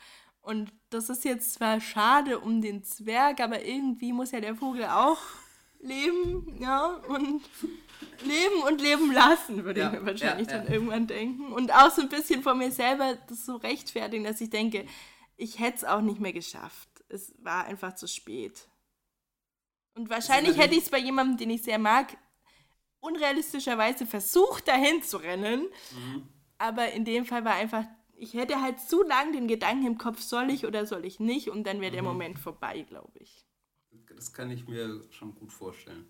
Und das ist jetzt zwar schade um den Zwerg, aber irgendwie muss ja der Vogel auch leben, ja, und leben und leben lassen, würde Ja, ich mir wahrscheinlich ja, dann ja. irgendwann denken. Und auch so ein bisschen von mir selber das so rechtfertigen, dass ich denke, ich hätte es auch nicht mehr geschafft. Es war einfach zu spät. Und wahrscheinlich hätte ich es bei jemandem, den ich sehr mag, unrealistischerweise versucht, dahin zu rennen. Aber in dem Fall war einfach, ich hätte halt zu lang den Gedanken im Kopf, soll ich oder soll ich nicht? Und dann wäre der Moment vorbei, glaube ich. Das kann ich mir schon gut vorstellen.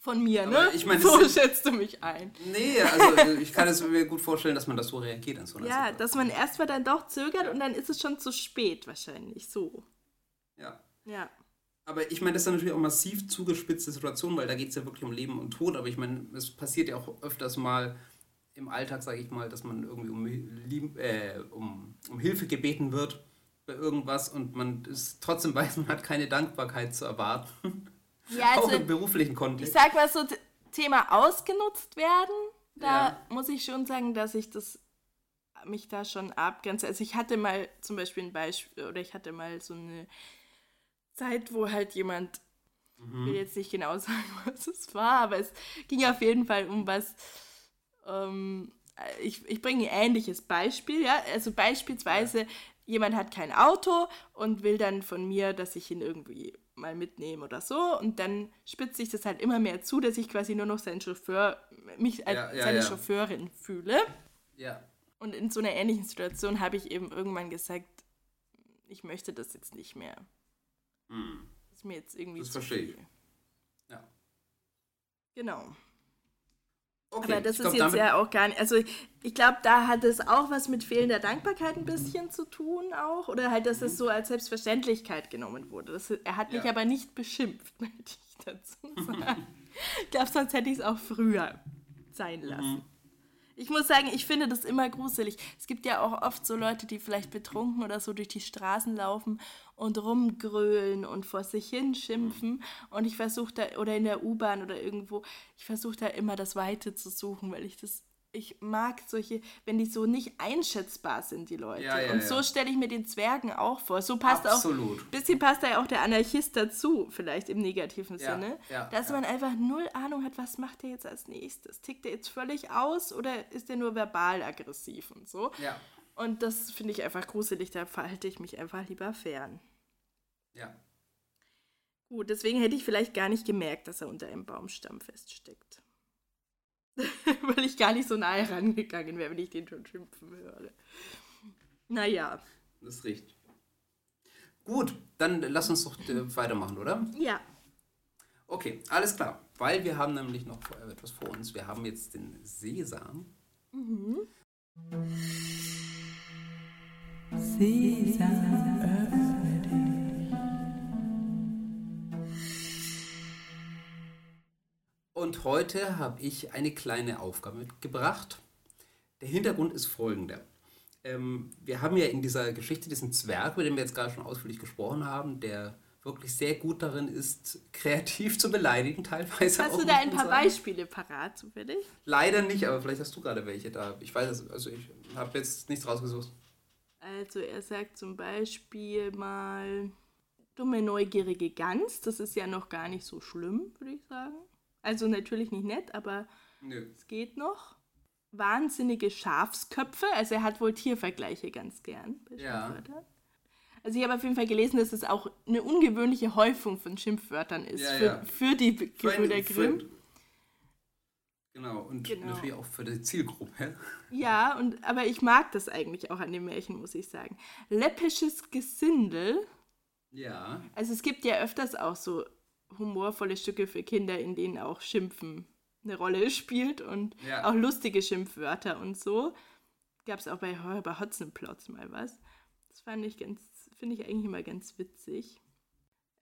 Von mir, Aber ne? ich meine, so schätzt du mich ein. Nee, also äh, ich kann es mir gut vorstellen, dass man das so reagiert an so einer Ja, Situation. dass man erstmal dann doch zögert und dann ist es schon zu spät wahrscheinlich. So. Ja. Ja. Aber ich meine, das ist natürlich auch massiv zugespitzte Situation, weil da geht es ja wirklich um Leben und Tod. Aber ich meine, es passiert ja auch öfters mal im Alltag, sage ich mal, dass man irgendwie um, äh, um, um Hilfe gebeten wird bei irgendwas und man ist trotzdem weiß, man hat keine Dankbarkeit zu erwarten. Ja, auch also im beruflichen ich Kontext. sag mal so, Thema ausgenutzt werden, da Ja. muss ich schon sagen, dass ich das mich da schon abgrenze. Also ich hatte mal zum Beispiel ein Beispiel, oder ich hatte mal so eine Zeit, wo halt jemand, ich will jetzt nicht genau sagen, was es war, aber es ging auf jeden Fall um was, ähm, ich, ich bringe ein ähnliches Beispiel, ja, also beispielsweise jemand hat kein Auto und will dann von mir, dass ich ihn irgendwie mal mitnehme oder so und dann spitzt sich das halt immer mehr zu, dass ich quasi nur noch sein Chauffeur, mich als Ja, ja, seine ja. Chauffeurin fühle. Ja. Und in so einer ähnlichen Situation habe ich eben irgendwann gesagt, ich möchte das jetzt nicht mehr. Das ist mir jetzt irgendwie Das verstehe ich. ja. Genau. Okay, Aber das ist glaub, jetzt ja auch gar nicht. Also ich glaube, da hat es auch was mit fehlender Dankbarkeit ein bisschen zu tun auch. Oder halt, dass es so als Selbstverständlichkeit genommen wurde. Das, er hat mich Ja. aber nicht beschimpft, möchte ich dazu sagen. ich glaube, sonst hätte ich es auch früher sein lassen. Ich muss sagen, ich finde das immer gruselig. Es gibt ja auch oft so Leute, die vielleicht betrunken oder so durch die Straßen laufen und rumgrölen und vor sich hin schimpfen. Und ich versuche da, oder in der U-Bahn oder irgendwo, ich versuche da immer das Weite zu suchen, weil ich das, ich mag solche, wenn die so nicht einschätzbar sind, die Leute. Ja, ja, und ja. so stelle ich mir den Zwergen auch vor. So passt Absolut. auch, ein bisschen passt da ja auch der Anarchist dazu, vielleicht im negativen Ja, Sinne, ja, dass ja. man einfach null Ahnung hat, was macht er jetzt als nächstes. Tickt er jetzt völlig aus oder ist er nur verbal aggressiv und so? Ja. Und das finde ich einfach gruselig, da verhalte ich mich einfach lieber fern. Ja. Gut, deswegen hätte ich vielleicht gar nicht gemerkt, dass er unter einem Baumstamm feststeckt. Weil ich gar nicht so nahe rangegangen wäre, wenn ich den schon schimpfen würde. Naja, Das riecht. Gut, dann lass uns doch äh, weitermachen, oder? ja. Okay, alles klar. weil wir haben nämlich noch etwas vor uns. Wir haben jetzt den Sesam. Mhm. Sesam, Und heute habe ich eine kleine Aufgabe mitgebracht. Der Hintergrund ist folgender. Ähm, wir haben ja in dieser Geschichte diesen Zwerg, über den wir jetzt gerade schon ausführlich gesprochen haben, der wirklich sehr gut darin ist, kreativ zu beleidigen teilweise. Hast du da ein paar sagen. Beispiele parat zufällig? Leider nicht, aber vielleicht hast du gerade welche da. Ich weiß also ich habe jetzt nichts rausgesucht. Also er sagt zum Beispiel mal dumme, neugierige Gans. Das ist ja noch gar nicht so schlimm, würde ich sagen. Also natürlich nicht nett, aber Nö. es geht noch. Wahnsinnige Schafsköpfe. Also er hat wohl Tiervergleiche ganz gern. Ja. Also ich habe auf jeden Fall gelesen, dass es auch eine ungewöhnliche Häufung von Schimpfwörtern ist ja, für, ja. für die Gebrüder Grimm. Genau, und genau. natürlich auch für die Zielgruppe. Ja, und, aber ich mag das eigentlich auch an den Märchen, muss ich sagen. Läppisches Gesindel. Ja. Also es gibt ja öfters auch so humorvolle Stücke für Kinder, in denen auch Schimpfen eine Rolle spielt und ja. auch lustige Schimpfwörter und so. Gab es auch bei, bei Hotzenplotz mal was. Das fand ich ganz finde ich eigentlich immer ganz witzig.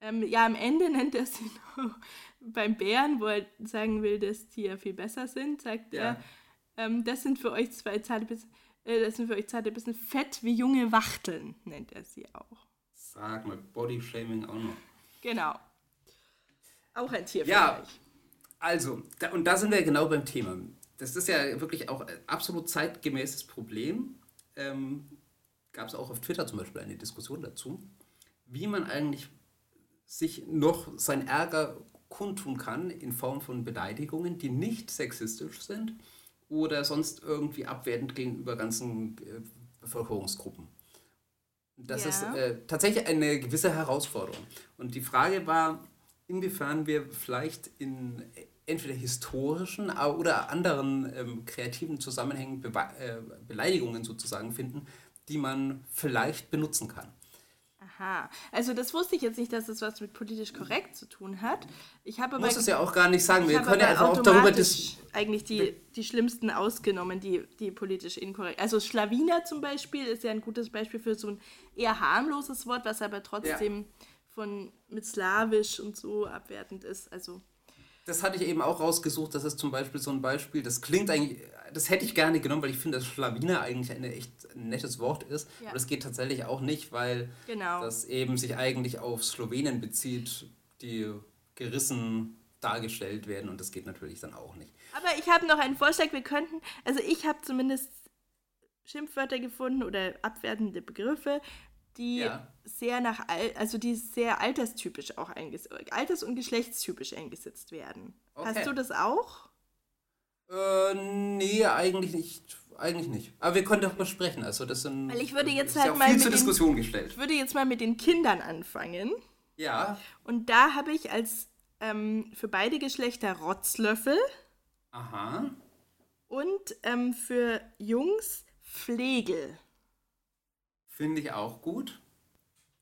Ähm, ja, am Ende nennt er sie noch beim Bären, wo er sagen will, dass die ja viel besser sind, sagt ja. er, ähm, das sind für euch zwei zarte bisschen, äh, das sind für euch zarte bisschen fett wie junge Wachteln, nennt er sie auch. Sag mal, Bodyshaming auch noch. Genau. Auch ein Tier Ja, also, da, und da sind wir genau beim Thema. Das ist ja wirklich auch ein absolut zeitgemäßes Problem. Ähm, gab es auch auf Twitter zum Beispiel eine Diskussion dazu, wie man eigentlich sich noch sein Ärger kundtun kann in Form von Beleidigungen, die nicht sexistisch sind oder sonst irgendwie abwertend gegenüber ganzen äh, Bevölkerungsgruppen. Das ja. ist äh, tatsächlich eine gewisse Herausforderung. Und die Frage war, inwiefern wir vielleicht in entweder historischen oder anderen ähm, kreativen Zusammenhängen Be äh, Beleidigungen sozusagen finden, die man vielleicht benutzen kann. Aha, also das wusste ich jetzt nicht, dass es was mit politisch korrekt zu tun hat. Ich habe aber muss es ja auch gar nicht sagen. Wir können ja einfach auch darüber das eigentlich die, die schlimmsten ausgenommen, die, die politisch inkorrekt. Also Schlawiner zum Beispiel ist ja ein gutes Beispiel für so ein eher harmloses Wort, was aber trotzdem ja. Von mit slawisch und so abwertend ist. Also das hatte ich eben auch rausgesucht. Das ist zum Beispiel so ein Beispiel, das klingt eigentlich, das hätte ich gerne genommen, weil ich finde, dass Schlawiner eigentlich ein echt nettes Wort ist. Ja. Aber das geht tatsächlich auch nicht, weil genau. das eben sich eigentlich auf Slowenen bezieht, die gerissen dargestellt werden und das geht natürlich dann auch nicht. Aber ich habe noch einen Vorschlag, wir könnten, also ich habe zumindest Schimpfwörter gefunden oder abwertende Begriffe, die ja. sehr nach also die sehr alterstypisch auch eingesetzt, alters- und geschlechtstypisch eingesetzt werden. Okay. Hast du das auch? Äh, nee, eigentlich nicht. Eigentlich nicht. Aber wir können darüber sprechen. Also das sind. Weil ich würde jetzt halt ja mal zur Diskussion gestellt. Ich würde jetzt mal mit den Kindern anfangen. Ja. Und da habe ich als ähm, für beide Geschlechter Rotzlöffel. Aha. Und ähm, für Jungs Flegel. Finde ich auch gut.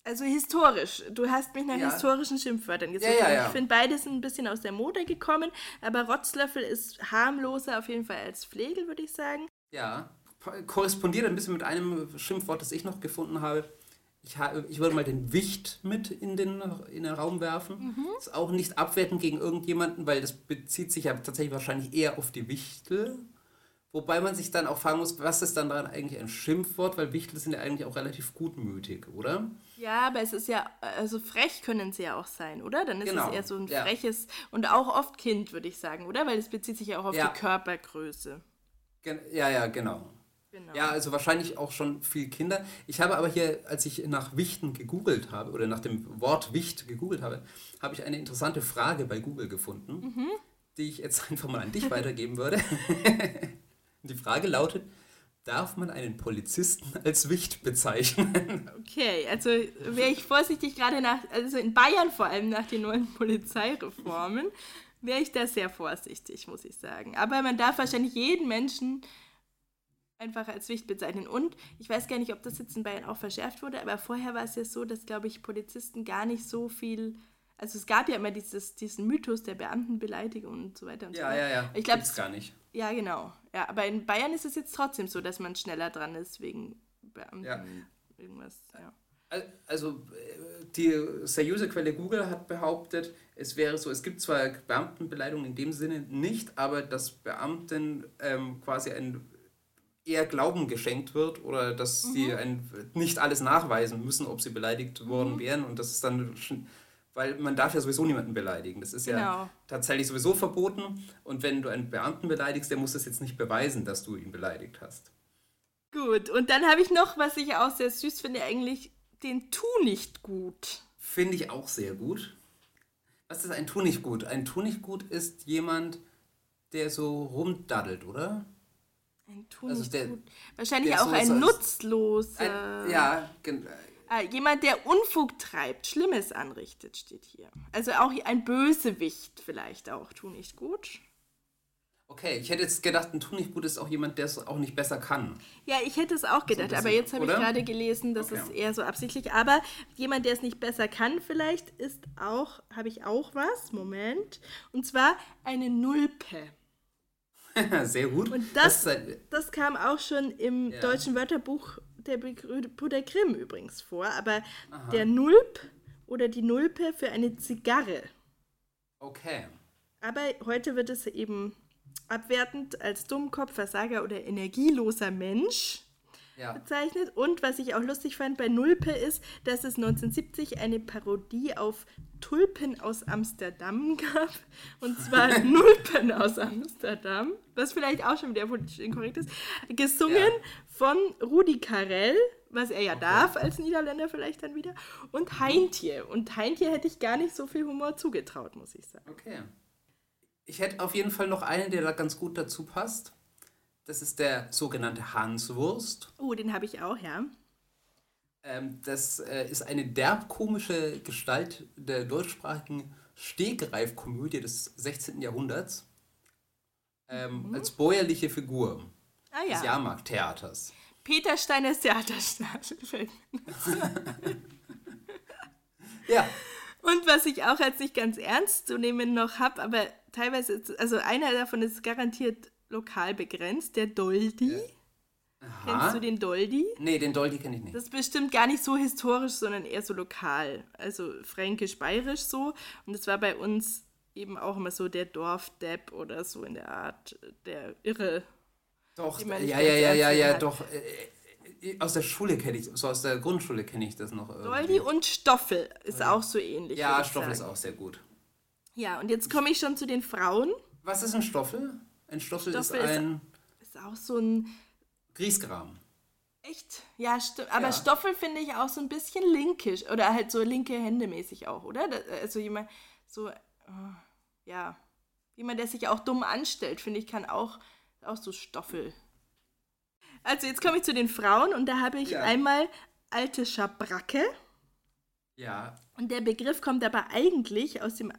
Also historisch. Du hast mich nach ja. historischen Schimpfwörtern gesucht. Ja, ja, ja. Ich finde beides ein bisschen aus der Mode gekommen, aber Rotzlöffel ist harmloser auf jeden Fall als Flegel, würde ich sagen. Ja, korrespondiert ein bisschen mit einem Schimpfwort, das ich noch gefunden habe. Ich, habe, ich würde mal den Wicht mit in den, in den Raum werfen. Mhm. Ist auch nicht abwertend gegen irgendjemanden, weil das bezieht sich ja tatsächlich wahrscheinlich eher auf die Wichtel. Wobei man sich dann auch fragen muss, was ist dann daran eigentlich ein Schimpfwort, weil Wichtel sind ja eigentlich auch relativ gutmütig, oder? Ja, aber es ist ja, also frech können sie ja auch sein, oder? Dann ist genau. es eher so ein ja. freches und auch oft Kind, würde ich sagen, oder? Weil es bezieht sich ja auch auf ja. die Körpergröße. Gen ja, ja, genau. genau. Ja, also wahrscheinlich auch schon viel Kinder. Ich habe aber hier, als ich nach Wichten gegoogelt habe oder nach dem Wort Wicht gegoogelt habe, habe ich eine interessante Frage bei Google gefunden, mhm. die ich jetzt einfach mal an dich weitergeben würde. Die Frage lautet, darf man einen Polizisten als Wicht bezeichnen? Okay, also wäre ich vorsichtig, gerade nach, also in Bayern vor allem nach den neuen Polizeireformen, wäre ich da sehr vorsichtig, muss ich sagen. Aber man darf wahrscheinlich jeden Menschen einfach als Wicht bezeichnen. Und ich weiß gar nicht, ob das jetzt in Bayern auch verschärft wurde, aber vorher war es ja so, dass, glaube ich, Polizisten gar nicht so viel also es gab ja immer dieses, diesen Mythos der Beamtenbeleidigung und so weiter und Ja, so ja, weiter. ja. Ich glaube, Gibt's gar nicht. ja, genau. Ja, aber in Bayern ist es jetzt trotzdem so, dass man schneller dran ist wegen Beamten. Ja. Irgendwas, ja. Al- Also äh, die seriöse Quelle Google hat behauptet, es wäre so, es gibt zwar Beamtenbeleidigung in dem Sinne nicht, aber dass Beamten ähm, quasi ein eher Glauben geschenkt wird oder dass sie ein, nicht alles nachweisen müssen, ob sie beleidigt worden wären und das ist dann weil man darf ja sowieso niemanden beleidigen. Das ist ja Genau. tatsächlich sowieso verboten und wenn du einen Beamten beleidigst, der muss das jetzt nicht beweisen, dass du ihn beleidigt hast. Gut, und dann habe ich noch, was ich auch sehr süß finde, eigentlich den Tu nicht gut. Finde ich auch sehr gut. Was ist ein Tu nicht gut? Ein Tu nicht gut ist jemand, der so rumdaddelt, oder? Ein Tu Also nicht der- gut. Wahrscheinlich auch so ein nutzloser. Ein, ja, Ah, jemand, der Unfug treibt, Schlimmes anrichtet, steht hier. Also auch ein Bösewicht vielleicht auch. Tu nicht gut. okay. Ich hätte jetzt gedacht, ein Tu nicht gut ist auch jemand, der es auch nicht besser kann. Ja, ich hätte es auch gedacht, bisschen, aber jetzt habe ich gerade gelesen, das Okay. ist eher so absichtlich. Aber jemand, der es nicht besser kann, vielleicht ist auch, habe ich auch was, Moment. Und zwar eine Nulpe. sehr gut. Und das, ein, das kam auch schon im Ja. deutschen Wörterbuch der Brüder Grimm übrigens vor. Aber der Nulp oder die Nulpe für eine Zigarre. okay. Aber heute wird es eben abwertend als Dummkopf, Versager oder energieloser Mensch Ja. bezeichnet. Und was ich auch lustig fand bei Nulpe ist, dass es 1970 eine Parodie auf Tulpen aus Amsterdam gab. Und zwar Nulpen aus Amsterdam, was vielleicht auch schon wieder politisch inkorrekt ist, gesungen Ja. von Rudi Carell, was er ja darf als Niederländer vielleicht dann wieder, und Heintje. Und Heintje hätte ich gar nicht so viel Humor zugetraut, muss ich sagen. Okay. Ich hätte auf jeden Fall noch einen, der da ganz gut dazu passt. Das ist der sogenannte Hanswurst. Oh, den habe ich auch, ja. Ähm, das äh, ist eine derb komische Gestalt der deutschsprachigen Stegreifkomödie des 16. Jahrhunderts. Ähm, Als bäuerliche Figur Ah des ja. Jahrmarkttheaters. Peter Steiners Theaterstadel. Ja, Und was ich auch als nicht ganz ernst zu nehmen noch habe, aber teilweise, also einer davon ist garantiert lokal begrenzt, der Doldi. Kennst du den Doldi? nee, den Doldi kenne ich nicht. Das ist bestimmt gar nicht so historisch, sondern eher so lokal. Also fränkisch-bayerisch so. Und es war bei uns eben auch immer so der Dorfdepp oder so in der Art, der Irre. Doch, ja, ja, ja, ja, ja, doch. Äh, äh, aus der Schule kenne ich, so aus der Grundschule kenne ich das noch. irgendwie. Doldi und Stoffel ist auch so ähnlich. Ja, Stoffel ist sagen. auch sehr gut. Ja, und jetzt komme ich schon zu den Frauen. Was ist ein Stoffel? Ein Stoffel, Stoffel ist ein Ist auch so ein Griesgram. Echt? Ja, stimmt. Aber Ja. Stoffel finde ich auch so ein bisschen linkisch. Oder halt so linke Hände mäßig auch, oder? Da- Also jemand, so, äh, ja. Jemand, der sich auch dumm anstellt, finde ich, kann auch, auch so Stoffel. Also jetzt komme ich zu den Frauen und da habe ich Ja. einmal alte Schabracke. Ja, Und der Begriff kommt aber eigentlich aus dem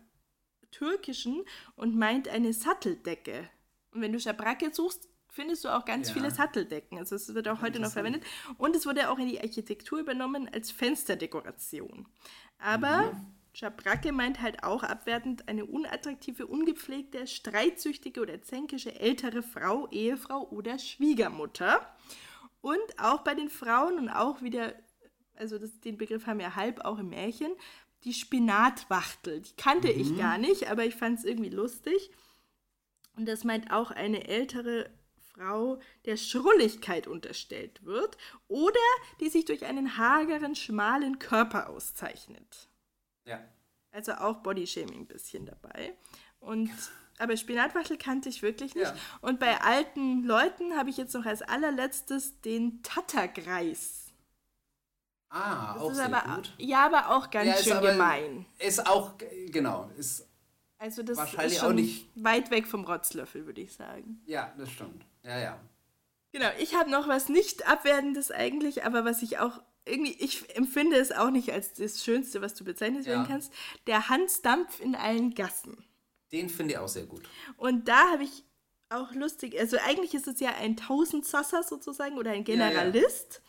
Türkischen und meint eine Satteldecke. Und wenn du Schabracke suchst, findest du auch ganz Ja. viele Sattelddecken. Also es wird auch heute noch verwendet. Und es wurde auch in die Architektur übernommen als Fensterdekoration. Aber Mhm. Schabracke meint halt auch abwertend eine unattraktive, ungepflegte, streitsüchtige oder zänkische ältere Frau, Ehefrau oder Schwiegermutter. Und auch bei den Frauen und auch wieder, also das, den Begriff haben wir halb auch im Märchen, die Spinatwachtel. Die kannte ich gar nicht, aber ich fand es irgendwie lustig. Und das meint auch eine ältere Frau, der Schrulligkeit unterstellt wird oder die sich durch einen hageren, schmalen Körper auszeichnet. ja. Also auch Bodyshaming ein bisschen dabei. Und aber Spinatwachtel kannte ich wirklich nicht. Ja. Und bei alten Leuten habe ich jetzt noch als allerletztes den Tattergreis. Ah, Das auch ist sehr aber gut. ja, aber auch ganz Ja, schön aber- gemein. Ist auch, genau, ist, Also das wahrscheinlich ist auch schon nicht- weit weg vom Rotzlöffel, würde ich sagen. ja, das stimmt. Ja, ja. Genau, ich habe noch was nicht Abwertendes eigentlich, aber was ich auch irgendwie, ich empfinde es auch nicht als das Schönste, was du bezeichnet werden Ja. kannst. Der Hansdampf in allen Gassen. Den finde ich auch sehr gut. Und da habe ich auch lustig, also eigentlich ist es ja ein Tausendsasser sozusagen oder ein Ja, ja. Generalist.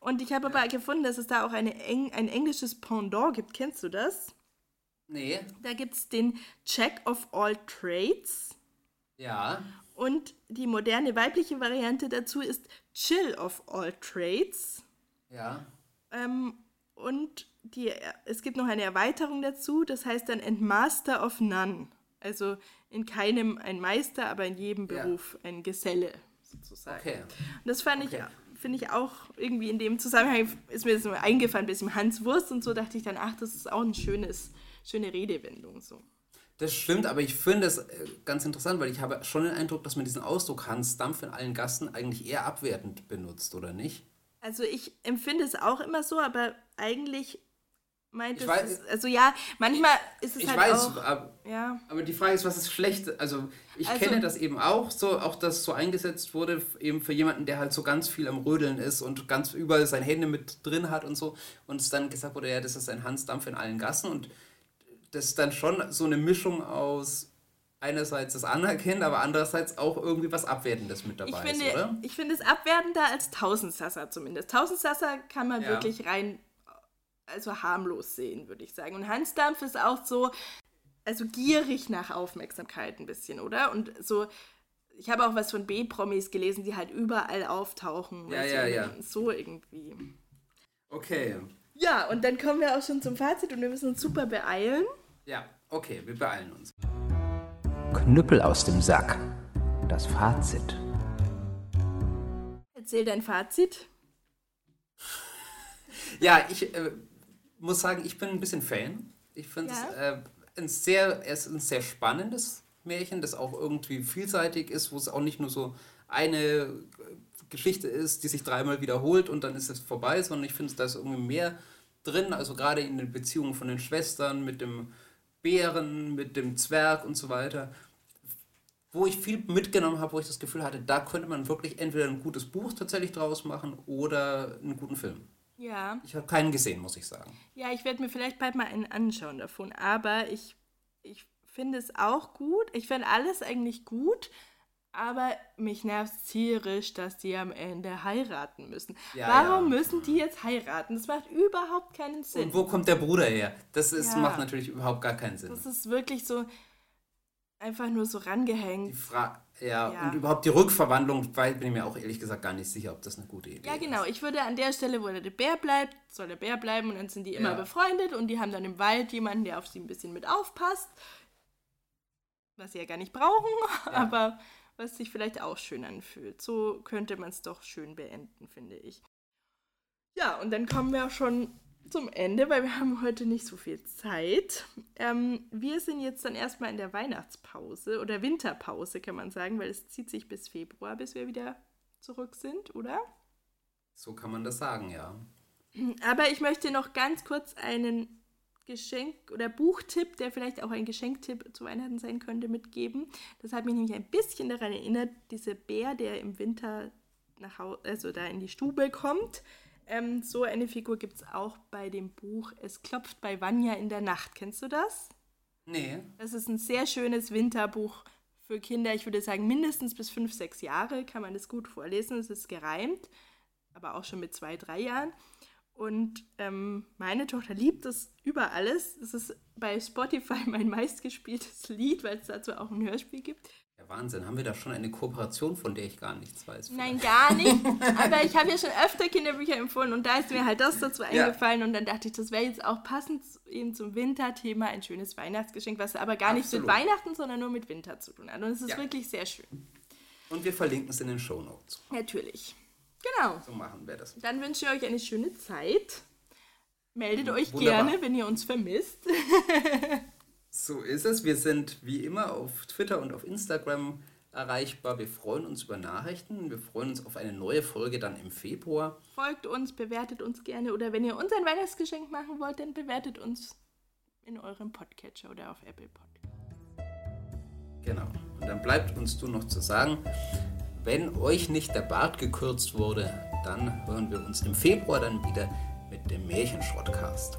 Und ich habe aber gefunden, dass es da auch eine Eng ein englisches Pendant gibt. Kennst du das? Nee. Da gibt es den Jack of All Trades. Ja. Und die moderne weibliche Variante dazu ist Chill of All Trades. Ja. Ähm, und die, es gibt noch eine Erweiterung dazu, das heißt dann And Master of None. Also in keinem ein Meister, aber in jedem Ja. Beruf ein Geselle sozusagen. Okay. Und das fand Okay. ich, finde ich auch irgendwie in dem Zusammenhang, ist mir das nur eingefallen, ein bisschen Hans Wurst und so, dachte ich dann, ach, das ist auch ein schönes, schöne Redewendung so. Das stimmt, aber ich finde es äh, ganz interessant, weil ich habe schon den Eindruck, dass man diesen Ausdruck Hans Dampf in allen Gassen eigentlich eher abwertend benutzt, oder nicht? Also ich empfinde es auch immer so, aber eigentlich meint Ich es, also ja, manchmal ist es Ich halt weiß, auch, ab- ja, aber die Frage ist, was ist schlecht? Also ich Also- kenne das eben auch, so auch dass so eingesetzt wurde, eben für jemanden, der halt so ganz viel am Rödeln ist und ganz überall seine Hände mit drin hat und so. Und es dann gesagt wurde, ja, das ist ein Hans Dampf in allen Gassen und das ist dann schon so eine Mischung aus einerseits das Anerkennen, aber andererseits auch irgendwie was Abwertendes mit dabei ich finde, ist, oder? ich finde es abwertender als Tausendsasser zumindest. Tausendsasser kann man Ja. wirklich rein, also harmlos sehen, würde ich sagen. Und Hansdampf ist auch so, also gierig nach Aufmerksamkeit ein bisschen, oder? Und so, ich habe auch was von B-Promis gelesen, die halt überall auftauchen. Ja, ja, ja. So irgendwie. Okay. Ja, und dann kommen wir auch schon zum Fazit und wir müssen uns super beeilen. Ja, okay, wir beeilen uns. Knüppel aus dem Sack. Das Fazit. Erzähl dein Fazit. Ja, ich äh, muss sagen, ich bin ein bisschen Fan. Ich finde es Ja? äh, ein sehr, es ist ein sehr spannendes Märchen, das auch irgendwie vielseitig ist, wo es auch nicht nur so eine äh, Geschichte ist, die sich dreimal wiederholt und dann ist es vorbei, sondern ich finde, da ist irgendwie mehr drin, also gerade in den Beziehungen von den Schwestern mit dem Bären, mit dem Zwerg und so weiter, wo ich viel mitgenommen habe, wo ich das Gefühl hatte, da könnte man wirklich entweder ein gutes Buch tatsächlich draus machen oder einen guten Film. Ja. Ich habe keinen gesehen, muss ich sagen. Ja, ich werde mir vielleicht bald mal einen anschauen davon, aber ich, ich finde es auch gut. Ich finde alles eigentlich gut, aber mich nervt tierisch, dass die am Ende heiraten müssen. Ja, Warum ja. müssen die jetzt heiraten? Das macht überhaupt keinen Sinn. Und wo kommt der Bruder her? Das ist, Ja. macht natürlich überhaupt gar keinen Sinn. Das ist wirklich so einfach nur so Die rangehängt. Fra ja, Ja. und überhaupt die Rückverwandlung, weil bin ich mir auch ehrlich gesagt gar nicht sicher, ob das eine gute Idee Ja, ist. genau. Ich würde an der Stelle, wo der Bär bleibt, soll der Bär bleiben und dann sind die immer Ja. befreundet und die haben dann im Wald jemanden, der auf sie ein bisschen mit aufpasst. Was sie ja gar nicht brauchen, aber was sich vielleicht auch schön anfühlt. So könnte man es doch schön beenden, finde ich. Ja, und dann kommen wir auch schon zum Ende, weil wir haben heute nicht so viel Zeit. Ähm, wir sind jetzt dann erstmal in der Weihnachtspause oder Winterpause, kann man sagen, weil es zieht sich bis Februar, bis wir wieder zurück sind, oder? So kann man das sagen, ja. Aber ich möchte noch ganz kurz einen Geschenk- oder Buchtipp, der vielleicht auch ein Geschenktipp zu Weihnachten sein könnte, mitgeben. Das hat mich nämlich ein bisschen daran erinnert, dieser Bär, der im Winter nach Hause, also da in die Stube kommt. Ähm, so eine Figur gibt es auch bei dem Buch Es klopft bei Vanya in der Nacht. Kennst du das? Nee. Das ist ein sehr schönes Winterbuch für Kinder. Ich würde sagen, mindestens bis fünf, sechs Jahre kann man das gut vorlesen. Es ist gereimt, aber auch schon mit zwei, drei Jahren. Und ähm, meine Tochter liebt es über alles. Es ist bei Spotify mein meistgespieltes Lied, weil es dazu auch ein Hörspiel gibt. Ja, Wahnsinn. Haben wir da schon eine Kooperation, von der ich gar nichts weiß? Nein, gar nicht. Aber ich habe ja schon öfter Kinderbücher empfohlen und da ist mir halt das dazu eingefallen und dann dachte ich, das wäre jetzt auch passend eben zum Winterthema ein schönes Weihnachtsgeschenk, was aber gar nichts mit. Weihnachten, sondern nur mit Winter zu tun hat. Und es ist Ja. wirklich sehr schön. Und wir verlinken es in den Shownotes. Natürlich. Genau. So machen wir das. Dann wünsche ich euch eine schöne Zeit. Meldet euch Wunderbar. gerne, wenn ihr uns vermisst. So ist es. Wir sind wie immer auf Twitter und auf Instagram erreichbar. Wir freuen uns über Nachrichten. Wir freuen uns auf eine neue Folge dann im Februar. Folgt uns, bewertet uns gerne oder wenn ihr uns ein Weihnachtsgeschenk machen wollt, dann bewertet uns in eurem Podcatcher oder auf Apple Podcast. Genau. Und dann bleibt uns nur noch zu sagen, wenn euch nicht der Bart gekürzt wurde, dann hören wir uns im Februar dann wieder mit dem Märchenschrottcast.